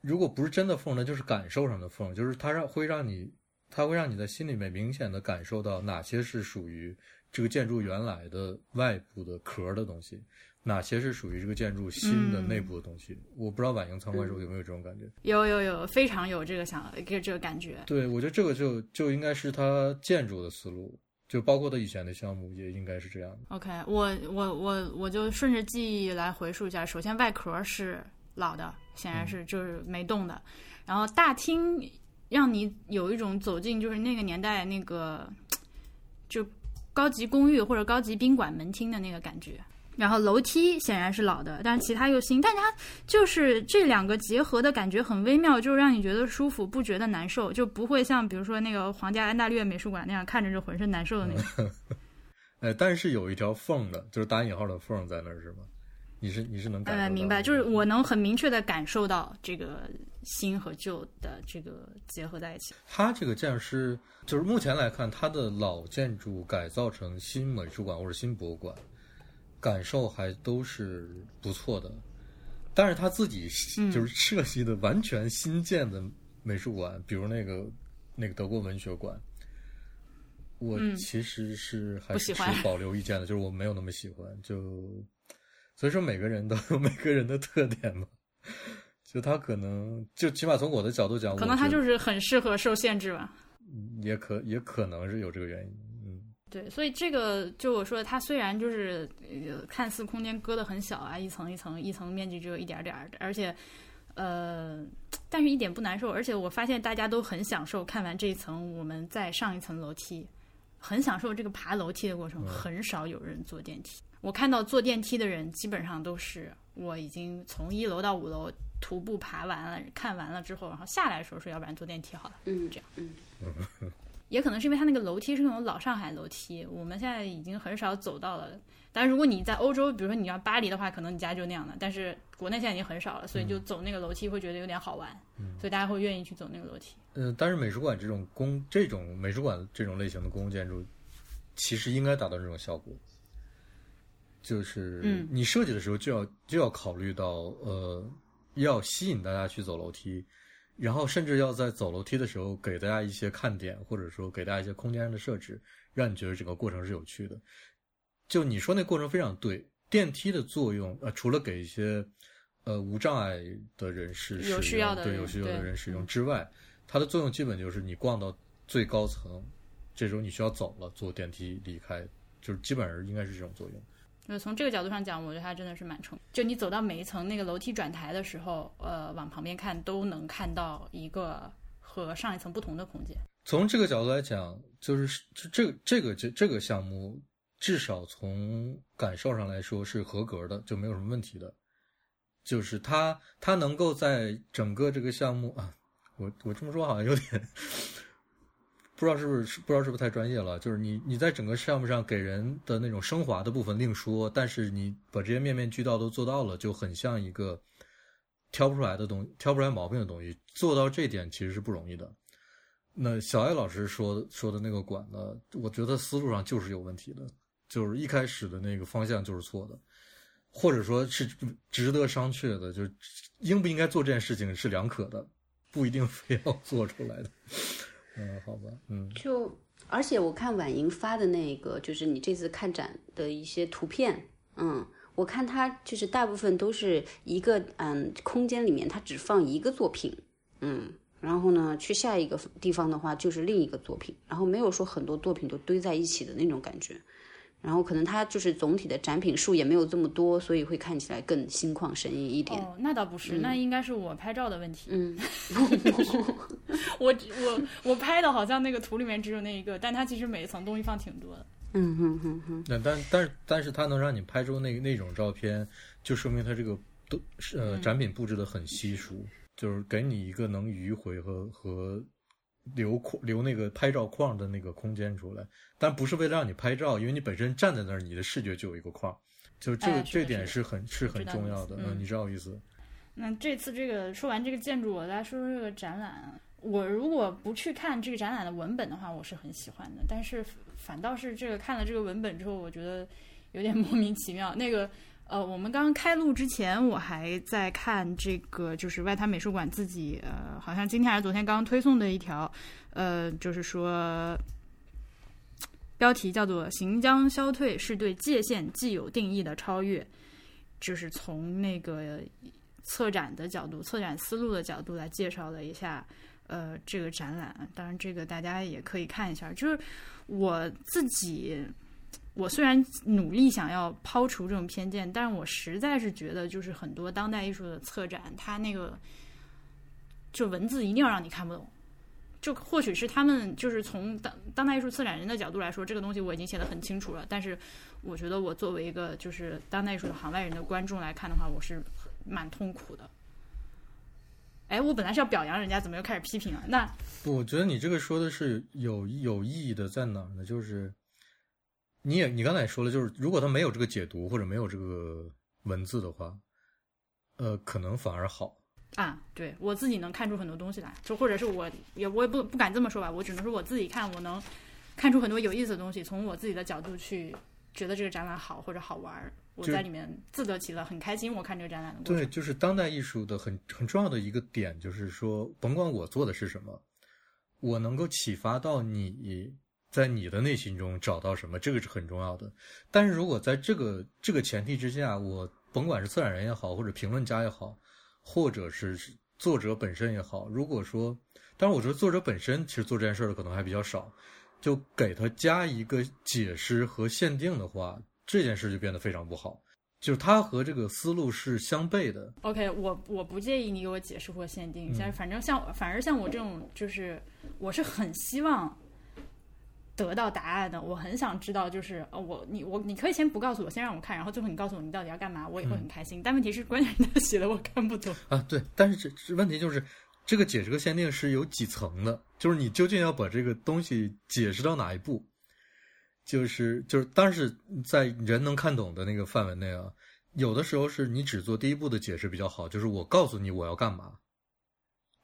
如果不是真的缝呢，就是感受上的缝，就是它让会让你，它会让你在心里面明显的感受到哪些是属于这个建筑原来的外部的壳的东西。哪些是属于这个建筑新的内部的东西？我不知道婉莹参观时候有没有这种感觉。有有有，非常有这个想这这个感觉。对，我觉得这个就就应该是他建筑的思路，就包括他以前的项目也应该是这样的。OK，我我我我就顺着记忆来回溯一下。首先外壳是老的，显然是就是没动的。然后大厅让你有一种走进就是那个年代那个就高级公寓或者高级宾馆门厅的那个感觉。然后楼梯显然是老的，但是其他又新，但它就是这两个结合的感觉很微妙，就是让你觉得舒服，不觉得难受，就不会像比如说那个皇家安大略美术馆那样看着就浑身难受的那种。呃，但是有一条缝的，就是打引号的缝在那儿，是吗？你是你是能感？呃，明白，就是我能很明确的感受到这个新和旧的这个结合在一起。它这个建筑师，就是目前来看，它的老建筑改造成新美术馆或者新博物馆。感受还都是不错的，但是他自己就是设计的完全新建的美术馆，比如那个那个德国文学馆，我其实是还是持保留意见的，就是我没有那么喜欢。就所以说，每个人都 有每个人的特点嘛。就他可能，就起码从我的角度讲，可能他就是很适合受限制吧。也可也可能是有这个原因。对，所以这个就我说，它虽然就是看似空间割的很小啊，一层一层，一层面积只有一点点儿，而且，呃，但是一点不难受。而且我发现大家都很享受看完这一层，我们再上一层楼梯，很享受这个爬楼梯的过程。很少有人坐电梯，我看到坐电梯的人基本上都是我已经从一楼到五楼徒步爬完了，看完了之后，然后下来的时候说，要不然坐电梯好了。嗯，这样。嗯。也可能是因为它那个楼梯是那种老上海楼梯，我们现在已经很少走到了。但如果你在欧洲，比如说你要巴黎的话，可能你家就那样的。但是国内现在已经很少了，所以就走那个楼梯会觉得有点好玩，所以大家会愿意去走那个楼梯。嗯，但是美术馆这种公这种美术馆这种类型的公共建筑，其实应该达到这种效果，就是你设计的时候就要就要考虑到，呃，要吸引大家去走楼梯。然后甚至要在走楼梯的时候给大家一些看点，或者说给大家一些空间上的设置，让你觉得整个过程是有趣的。就你说那过程非常对，电梯的作用，呃，除了给一些呃无障碍的人士有需要的对有需要的人使用之外，它的作用基本就是你逛到最高层，这时候你需要走了，坐电梯离开，就是基本上应该是这种作用。就从这个角度上讲，我觉得它真的是蛮成。就你走到每一层那个楼梯转台的时候，呃，往旁边看都能看到一个和上一层不同的空间。从这个角度来讲，就是这这这个这这个项目，至少从感受上来说是合格的，就没有什么问题的。就是它它能够在整个这个项目啊，我我这么说好像有点不知道是不是不知道是不是太专业了。就是你你在整个项目上给人的那种升华的部分另说，但是你把这些面面俱到都做到了，就很像一个挑不出来的东西挑不出来毛病的东西。做到这点其实是不容易的。那小艾老师说说的那个馆呢，我觉得思路上就是有问题的，就是一开始的那个方向就是错的。或者说是值得商榷的，就是应不应该做这件事情是两可的，不一定非要做出来的。嗯，好吧，嗯。就而且我看婉莹发的那个，就是你这次看展的一些图片，嗯，我看他就是大部分都是一个嗯空间里面，他只放一个作品，嗯，然后呢去下一个地方的话就是另一个作品，然后没有说很多作品都堆在一起的那种感觉。然后可能它就是总体的展品数也没有这么多，所以会看起来更心旷神怡一点。哦，那倒不是，那应该是我拍照的问题。嗯，我我我拍的好像那个图里面只有那一个，但它其实每一层东西放挺多的。嗯哼哼哼。那但但是但是它能让你拍出那那种照片，就说明它这个都呃展品布置的很稀疏，就是给你一个能迂回和和。留空留那个拍照框的那个空间出来，但不是为了让你拍照，因为你本身站在那儿，你的视觉就有一个框，就这个这点是很是很重要的，嗯，你知道我意思。那这次这个说完这个建筑，我来说说这个展览。我如果不去看这个展览的文本的话，我是很喜欢的，但是反倒是这个看了这个文本之后，我觉得有点 莫名其妙。那个。呃，我们刚刚开录之前，我还在看这个，就是外滩美术馆自己，呃，好像今天还是昨天刚刚推送的一条，呃，就是说，标题叫做“行将消退是对界限既有定义的超越”，就是从那个策展的角度、策展思路的角度来介绍了一下，呃，这个展览。当然，这个大家也可以看一下，就是我自己。我虽然努力想要抛除这种偏见，但是我实在是觉得，就是很多当代艺术的策展，它那个就文字一定要让你看不懂。就或许是他们就是从当当代艺术策展人的角度来说，这个东西我已经写的很清楚了。但是我觉得，我作为一个就是当代艺术的行外人的观众来看的话，我是蛮痛苦的。哎，我本来是要表扬人家，怎么又开始批评了？那我觉得你这个说的是有有意义的，在哪儿呢？就是。你也你刚才也说了，就是如果他没有这个解读或者没有这个文字的话，呃，可能反而好啊。对我自己能看出很多东西来，就或者是我也我也不不敢这么说吧，我只能说我自己看，我能看出很多有意思的东西。从我自己的角度去觉得这个展览好或者好玩，我在里面自得其乐，很开心。我看这个展览的对，就是当代艺术的很很重要的一个点，就是说，甭管我做的是什么，我能够启发到你。在你的内心中找到什么，这个是很重要的。但是如果在这个这个前提之下，我甭管是策展人也好，或者评论家也好，或者是作者本身也好，如果说，当然我觉得作者本身其实做这件事的可能还比较少，就给他加一个解释和限定的话，这件事就变得非常不好。就是他和这个思路是相悖的。OK，我我不介意你给我解释或限定，但是反正像反而像我这种，就是我是很希望。得到答案的，我很想知道，就是呃，我你我你可以先不告诉我，先让我看，然后最后你告诉我你到底要干嘛，我也会很开心。但问题是，关键他写的我看不懂啊。对，但是这这问题就是，这个解释和限定是有几层的，就是你究竟要把这个东西解释到哪一步，就是就是，但是在人能看懂的那个范围内啊，有的时候是你只做第一步的解释比较好，就是我告诉你我要干嘛，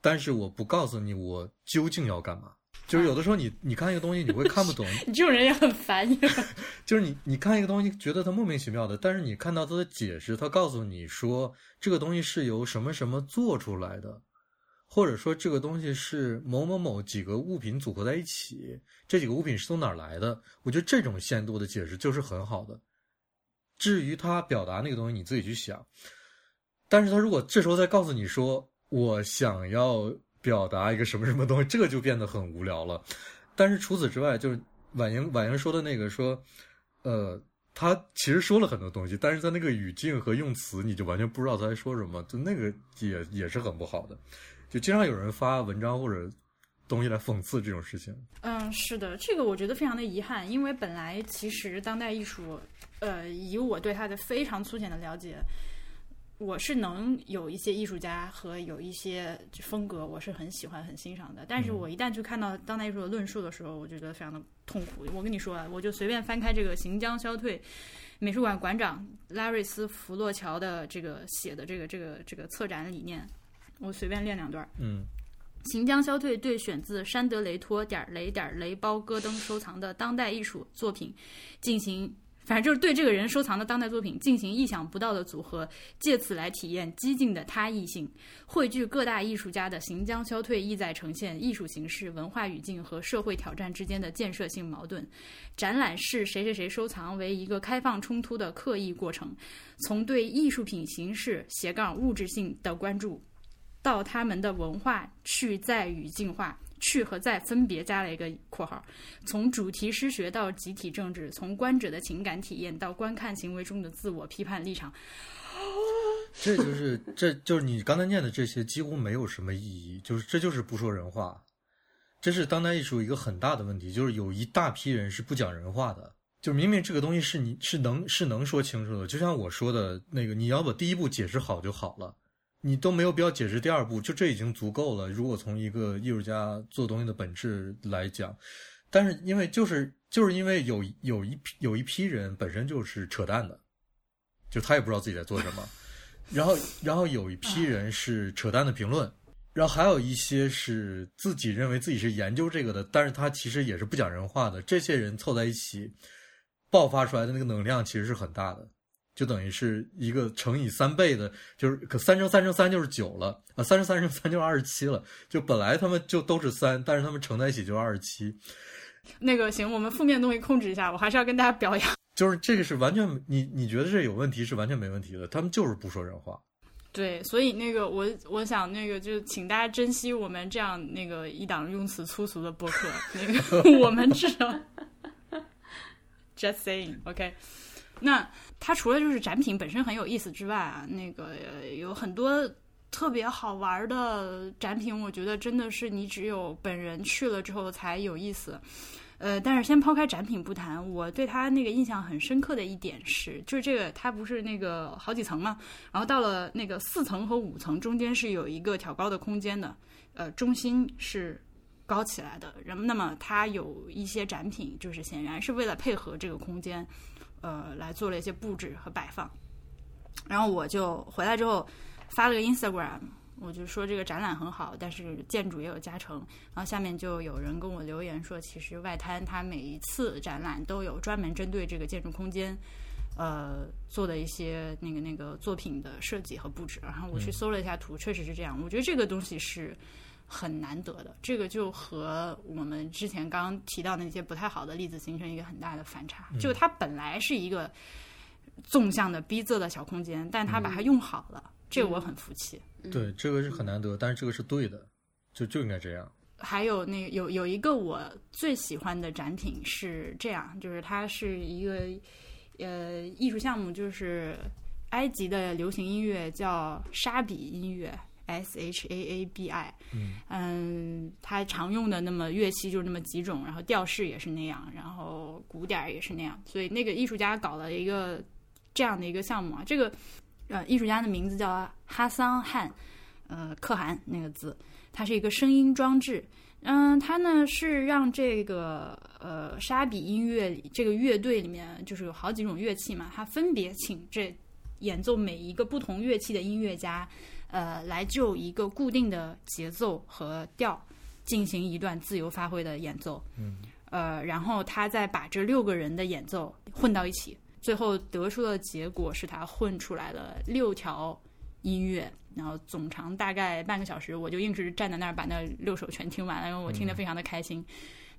但是我不告诉你我究竟要干嘛。就是有的时候你 你看一个东西你会看不懂，你这种人也很烦。就是你你看一个东西觉得它莫名其妙的，但是你看到它的解释，它告诉你说这个东西是由什么什么做出来的，或者说这个东西是某某某几个物品组合在一起，这几个物品是从哪儿来的？我觉得这种限度的解释就是很好的。至于他表达那个东西，你自己去想。但是他如果这时候再告诉你说我想要。表达一个什么什么东西，这个就变得很无聊了。但是除此之外，就是婉莹婉莹说的那个说，呃，他其实说了很多东西，但是在那个语境和用词，你就完全不知道他在说什么，就那个也也是很不好的。就经常有人发文章或者东西来讽刺这种事情。嗯，是的，这个我觉得非常的遗憾，因为本来其实当代艺术，呃，以我对他的非常粗浅的了解。我是能有一些艺术家和有一些风格，我是很喜欢、很欣赏的。但是我一旦去看到当代艺术的论述的时候，我就觉得非常的痛苦。我跟你说啊，我就随便翻开这个行将消退美术馆馆长拉瑞斯·弗洛乔的这个写的这个这个这个策展理念，我随便练两段。嗯，行将消退对选自山德雷托点雷点雷包戈登收藏的当代艺术作品进行。反正就是对这个人收藏的当代作品进行意想不到的组合，借此来体验激进的他异性。汇聚各大艺术家的行将消退，意在呈现艺术形式、文化语境和社会挑战之间的建设性矛盾。展览是谁谁谁收藏为一个开放冲突的刻意过程，从对艺术品形式斜杠物质性的关注，到他们的文化去在语境化。去和在分别加了一个括号，从主题诗学到集体政治，从观者的情感体验到观看行为中的自我批判立场。这就是这就是你刚才念的这些几乎没有什么意义，就是这就是不说人话，这是当代艺术一个很大的问题，就是有一大批人是不讲人话的，就明明这个东西是你是能是能说清楚的，就像我说的那个，你要把第一步解释好就好了。你都没有必要解释第二步，就这已经足够了。如果从一个艺术家做东西的本质来讲，但是因为就是就是因为有有一批有一批人本身就是扯淡的，就他也不知道自己在做什么，然后然后有一批人是扯淡的评论，然后还有一些是自己认为自己是研究这个的，但是他其实也是不讲人话的。这些人凑在一起，爆发出来的那个能量其实是很大的。就等于是一个乘以三倍的，就是可三乘三乘三就是九了啊，三乘三乘三就是二十七了。就本来他们就都是三，但是他们乘在一起就是二十七。那个行，我们负面东西控制一下，我还是要跟大家表扬。就是这个是完全，你你觉得这有问题是完全没问题的，他们就是不说人话。对，所以那个我我想那个就请大家珍惜我们这样那个一档用词粗俗的播客，那个 我们至少 just saying，OK。那它除了就是展品本身很有意思之外啊，那个有很多特别好玩的展品，我觉得真的是你只有本人去了之后才有意思。呃，但是先抛开展品不谈，我对它那个印象很深刻的一点是，就是这个它不是那个好几层嘛，然后到了那个四层和五层中间是有一个挑高的空间的，呃，中心是高起来的，然后那么它有一些展品，就是显然是为了配合这个空间。呃，来做了一些布置和摆放，然后我就回来之后发了个 Instagram，我就说这个展览很好，但是建筑也有加成。然后下面就有人跟我留言说，其实外滩它每一次展览都有专门针对这个建筑空间，呃，做的一些那个那个作品的设计和布置。然后我去搜了一下图，确实是这样。我觉得这个东西是。很难得的，这个就和我们之前刚刚提到那些不太好的例子形成一个很大的反差。就它本来是一个纵向的逼仄的小空间，但它把它用好了，这个我很服气。对，这个是很难得，但是这个是对的，就就应该这样。还有那个有有一个我最喜欢的展品是这样，就是它是一个呃艺术项目，就是埃及的流行音乐叫沙比音乐。S H A A B I，嗯，他常用的那么乐器就那么几种，然后调式也是那样，然后鼓点儿也是那样，所以那个艺术家搞了一个这样的一个项目啊。这个呃，艺术家的名字叫哈桑汉，呃，可汗那个字，它是一个声音装置。嗯，它呢是让这个呃沙比音乐里这个乐队里面就是有好几种乐器嘛，他分别请这演奏每一个不同乐器的音乐家。呃，来就一个固定的节奏和调进行一段自由发挥的演奏，嗯，呃，然后他再把这六个人的演奏混到一起，最后得出的结果是他混出来了六条音乐，然后总长大概半个小时，我就硬是站在那儿把那六首全听完了，因为我听得非常的开心。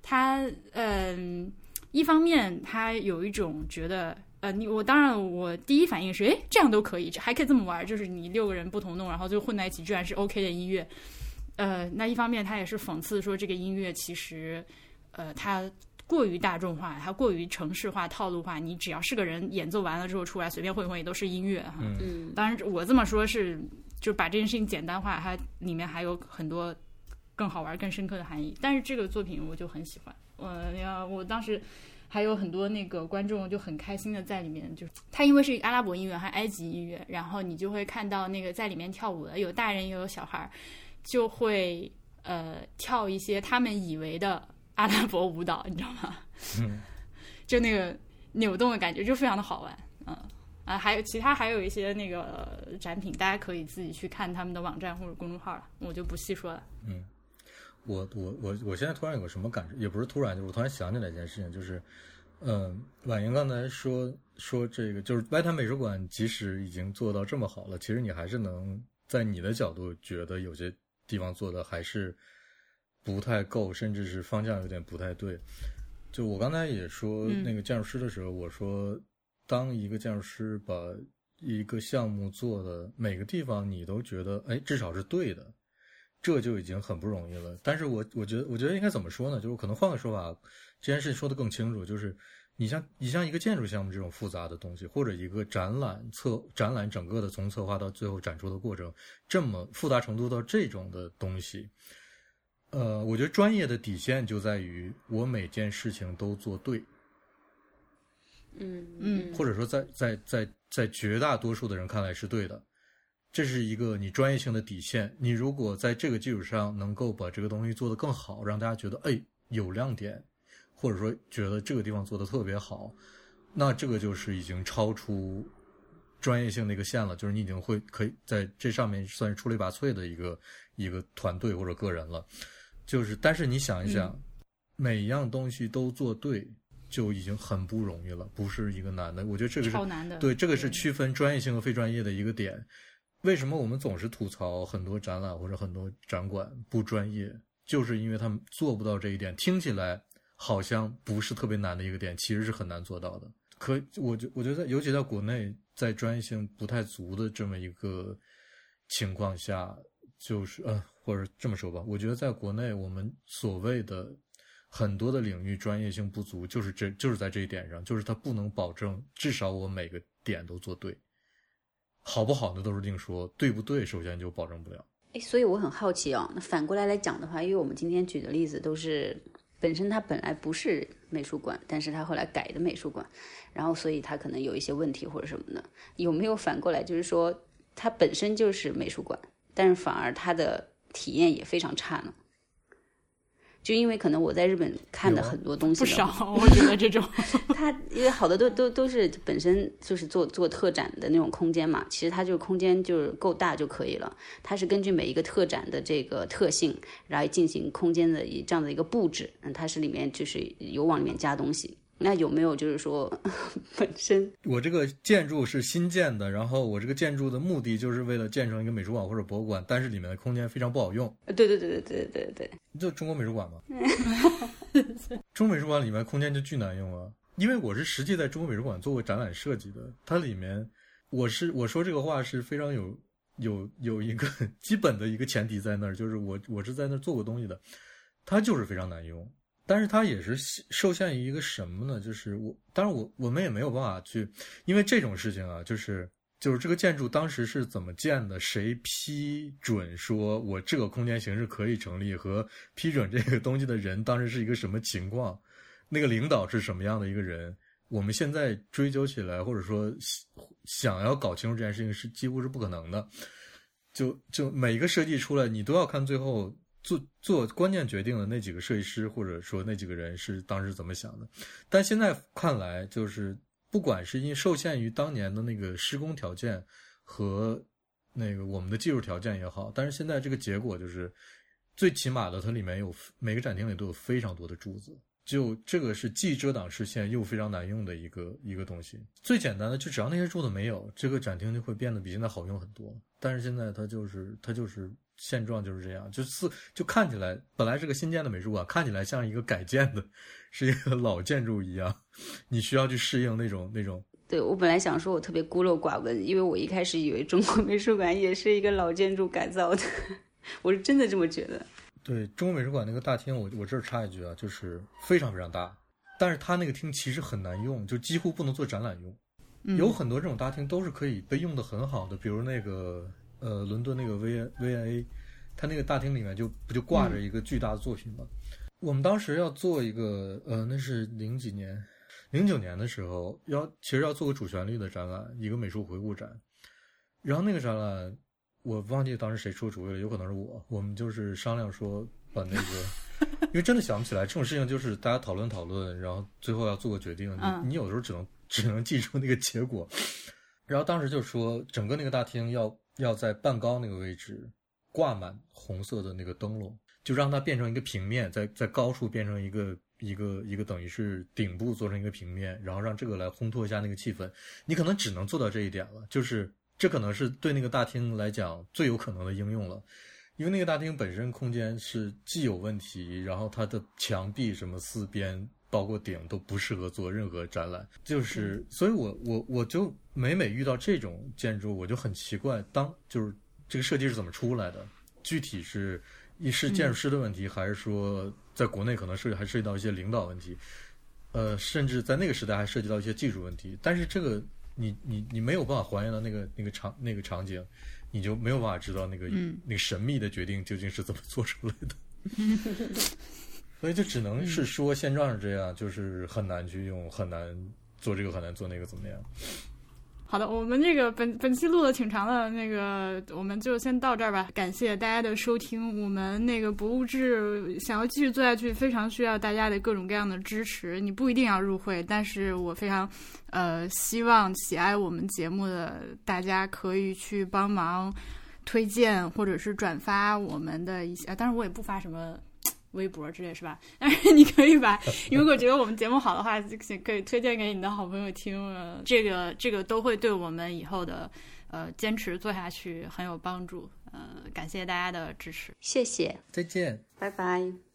他嗯，一方面他有一种觉得。呃，你我当然，我第一反应是，哎，这样都可以，还可以这么玩，就是你六个人不同弄，然后就混在一起，居然是 OK 的音乐。呃，那一方面，他也是讽刺说，这个音乐其实，呃，它过于大众化，它过于城市化、套路化。你只要是个人演奏完了之后出来，随便混一混也都是音乐哈。嗯。当然，我这么说是就把这件事情简单化，它里面还有很多更好玩、更深刻的含义。但是这个作品我就很喜欢，我呀我当时。还有很多那个观众就很开心的在里面，就是他因为是阿拉伯音乐还埃及音乐，然后你就会看到那个在里面跳舞的有大人也有小孩儿，就会呃跳一些他们以为的阿拉伯舞蹈，你知道吗？嗯，就那个扭动的感觉就非常的好玩，嗯啊，还有其他还有一些那个展品，大家可以自己去看他们的网站或者公众号了，我就不细说了。嗯，我我我我现在突然有个什么感觉，也不是突然，就是我突然想起来一件事情，就是，嗯，婉莹刚才说说这个，就是外滩美术馆，即使已经做到这么好了，其实你还是能在你的角度觉得有些地方做的还是不太够，甚至是方向有点不太对。就我刚才也说嗯那个建筑师的时候，我说，当一个建筑师把一个项目做的每个地方你都觉得，哎，至少是对的，这就已经很不容易了。但是我我觉得，我觉得应该怎么说呢？就是可能换个说法，这件事说的更清楚，就是你像你像一个建筑项目这种复杂的东西，或者一个展览策展览整个的从策划到最后展出的过程，这么复杂程度到这种的东西，呃，我觉得专业的底线就在于我每件事情都做对，嗯嗯或者说在在在在绝大多数的人看来是对的，这是一个你专业性的底线。你如果在这个基础上能够把这个东西做得更好，让大家觉得哎有亮点，或者说觉得这个地方做得特别好，那这个就是已经超出专业性的一个线了，就是你已经会可以在这上面算是出类拔萃的一个一个团队或者个人了。就是，但是你想一想，每一样东西都做对，就已经很不容易了，不是一个难的。我觉得这个是超难的对，这个是区分专业性和非专业的一个点。为什么我们总是吐槽很多展览或者很多展馆不专业？就是因为他们做不到这一点。听起来好像不是特别难的一个点，其实是很难做到的。可我觉我觉得，尤其在国内，在专业性不太足的这么一个情况下，就是呃，或者这么说吧，我觉得在国内，我们所谓的很多的领域专业性不足，就是这就是在这一点上，就是它不能保证至少我每个点都做对，好不好那都是另说，对不对，首先就保证不了。哎，所以我很好奇哦，那反过来来讲的话，因为我们今天举的例子都是本身它本来不是美术馆，但是它后来改的美术馆，然后所以它可能有一些问题或者什么的，有没有反过来就是说它本身就是美术馆，但是反而它的体验也非常差呢？就因为可能我在日本看的很多东西不少，我觉得这种 它因为好多都都都是本身就是做做特展的那种空间嘛，其实它就空间就是够大就可以了。它是根据每一个特展的这个特性来进行空间的一这样的一个布置，嗯，它是里面就是有往里面加东西。那有没有就是说 本身？我这个建筑是新建的，然后我这个建筑的目的就是为了建成一个美术馆或者博物馆，但是里面的空间非常不好用。对对对对对对对，就中国美术馆嘛，中国美术馆里面空间就巨难用啊，因为我是实际在中国美术馆做过展览设计的，它里面我是我说这个话是非常有有有一个基本的一个前提在那儿，就是我我是在那儿做过东西的，它就是非常难用，但是它也是受限于一个什么呢？就是我当然我我们也没有办法去，因为这种事情啊，就是。就是这个建筑当时是怎么建的？谁批准说我这个空间形式可以成立？和批准这个东西的人当时是一个什么情况？那个领导是什么样的一个人？我们现在追究起来，或者说想要搞清楚这件事情是几乎是不可能的。就就每一个设计出来，你都要看最后做做关键决定的那几个设计师，或者说那几个人是当时怎么想的。但现在看来，就是。不管是因受限于当年的那个施工条件和那个我们的技术条件也好，但是现在这个结果就是，最起码的它里面有每个展厅里都有非常多的柱子，就这个是既遮挡视线又非常难用的一个一个东西。最简单的就只要那些柱子没有，这个展厅就会变得比现在好用很多。但是现在它就是它就是现状就是这样，就是就看起来本来是个新建的美术馆，看起来像一个改建的。是一个老建筑一样，你需要去适应那种那种。对我本来想说，我特别孤陋寡闻，因为我一开始以为中国美术馆也是一个老建筑改造的，我是真的这么觉得。对中国美术馆那个大厅，我我这儿插一句啊，就是非常非常大，但是它那个厅其实很难用，就几乎不能做展览用。嗯、有很多这种大厅都是可以被用的很好的，比如那个呃伦敦那个 V V N A，它那个大厅里面就不就挂着一个巨大的作品吗？嗯我们当时要做一个，呃，那是零几年，零九年的时候要其实要做个主旋律的展览，一个美术回顾展。然后那个展览我忘记当时谁出主意了，有可能是我。我们就是商量说把那个，因为真的想不起来这种事情，就是大家讨论讨论，然后最后要做个决定。你你有的时候只能只能记住那个结果。然后当时就说整个那个大厅要要在半高那个位置挂满红色的那个灯笼，就让它变成一个平面，在在高处变成一个。一个一个等于是顶部做成一个平面，然后让这个来烘托一下那个气氛。你可能只能做到这一点了，就是这可能是对那个大厅来讲最有可能的应用了，因为那个大厅本身空间是既有问题，然后它的墙壁什么四边包括顶都不适合做任何展览。就是，所以我我我就每每遇到这种建筑，我就很奇怪，当就是这个设计是怎么出来的？具体是一是建筑师的问题，还是说？在国内可能涉还涉及到一些领导问题，呃，甚至在那个时代还涉及到一些技术问题。但是这个你你你没有办法还原到那个那个场那个场景，你就没有办法知道那个那个神秘的决定究竟是怎么 做出来的。所以就只能是说现状是这样，就是很难去用，很难做这个，很难做那个，怎么样？好的，我们这个本本期录的挺长的，那个我们就先到这儿吧。感谢大家的收听，我们那个博物志想要继续做下去，非常需要大家的各种各样的支持。你不一定要入会，但是我非常呃希望喜爱我们节目的大家可以去帮忙推荐或者是转发我们的一些，当然我也不发什么。微博之类是吧？但是你可以把，如果觉得我们节目好的话，可以推荐给你的好朋友听。这个这个都会对我们以后的呃坚持做下去很有帮助。呃，感谢大家的支持，谢谢，再见，拜拜。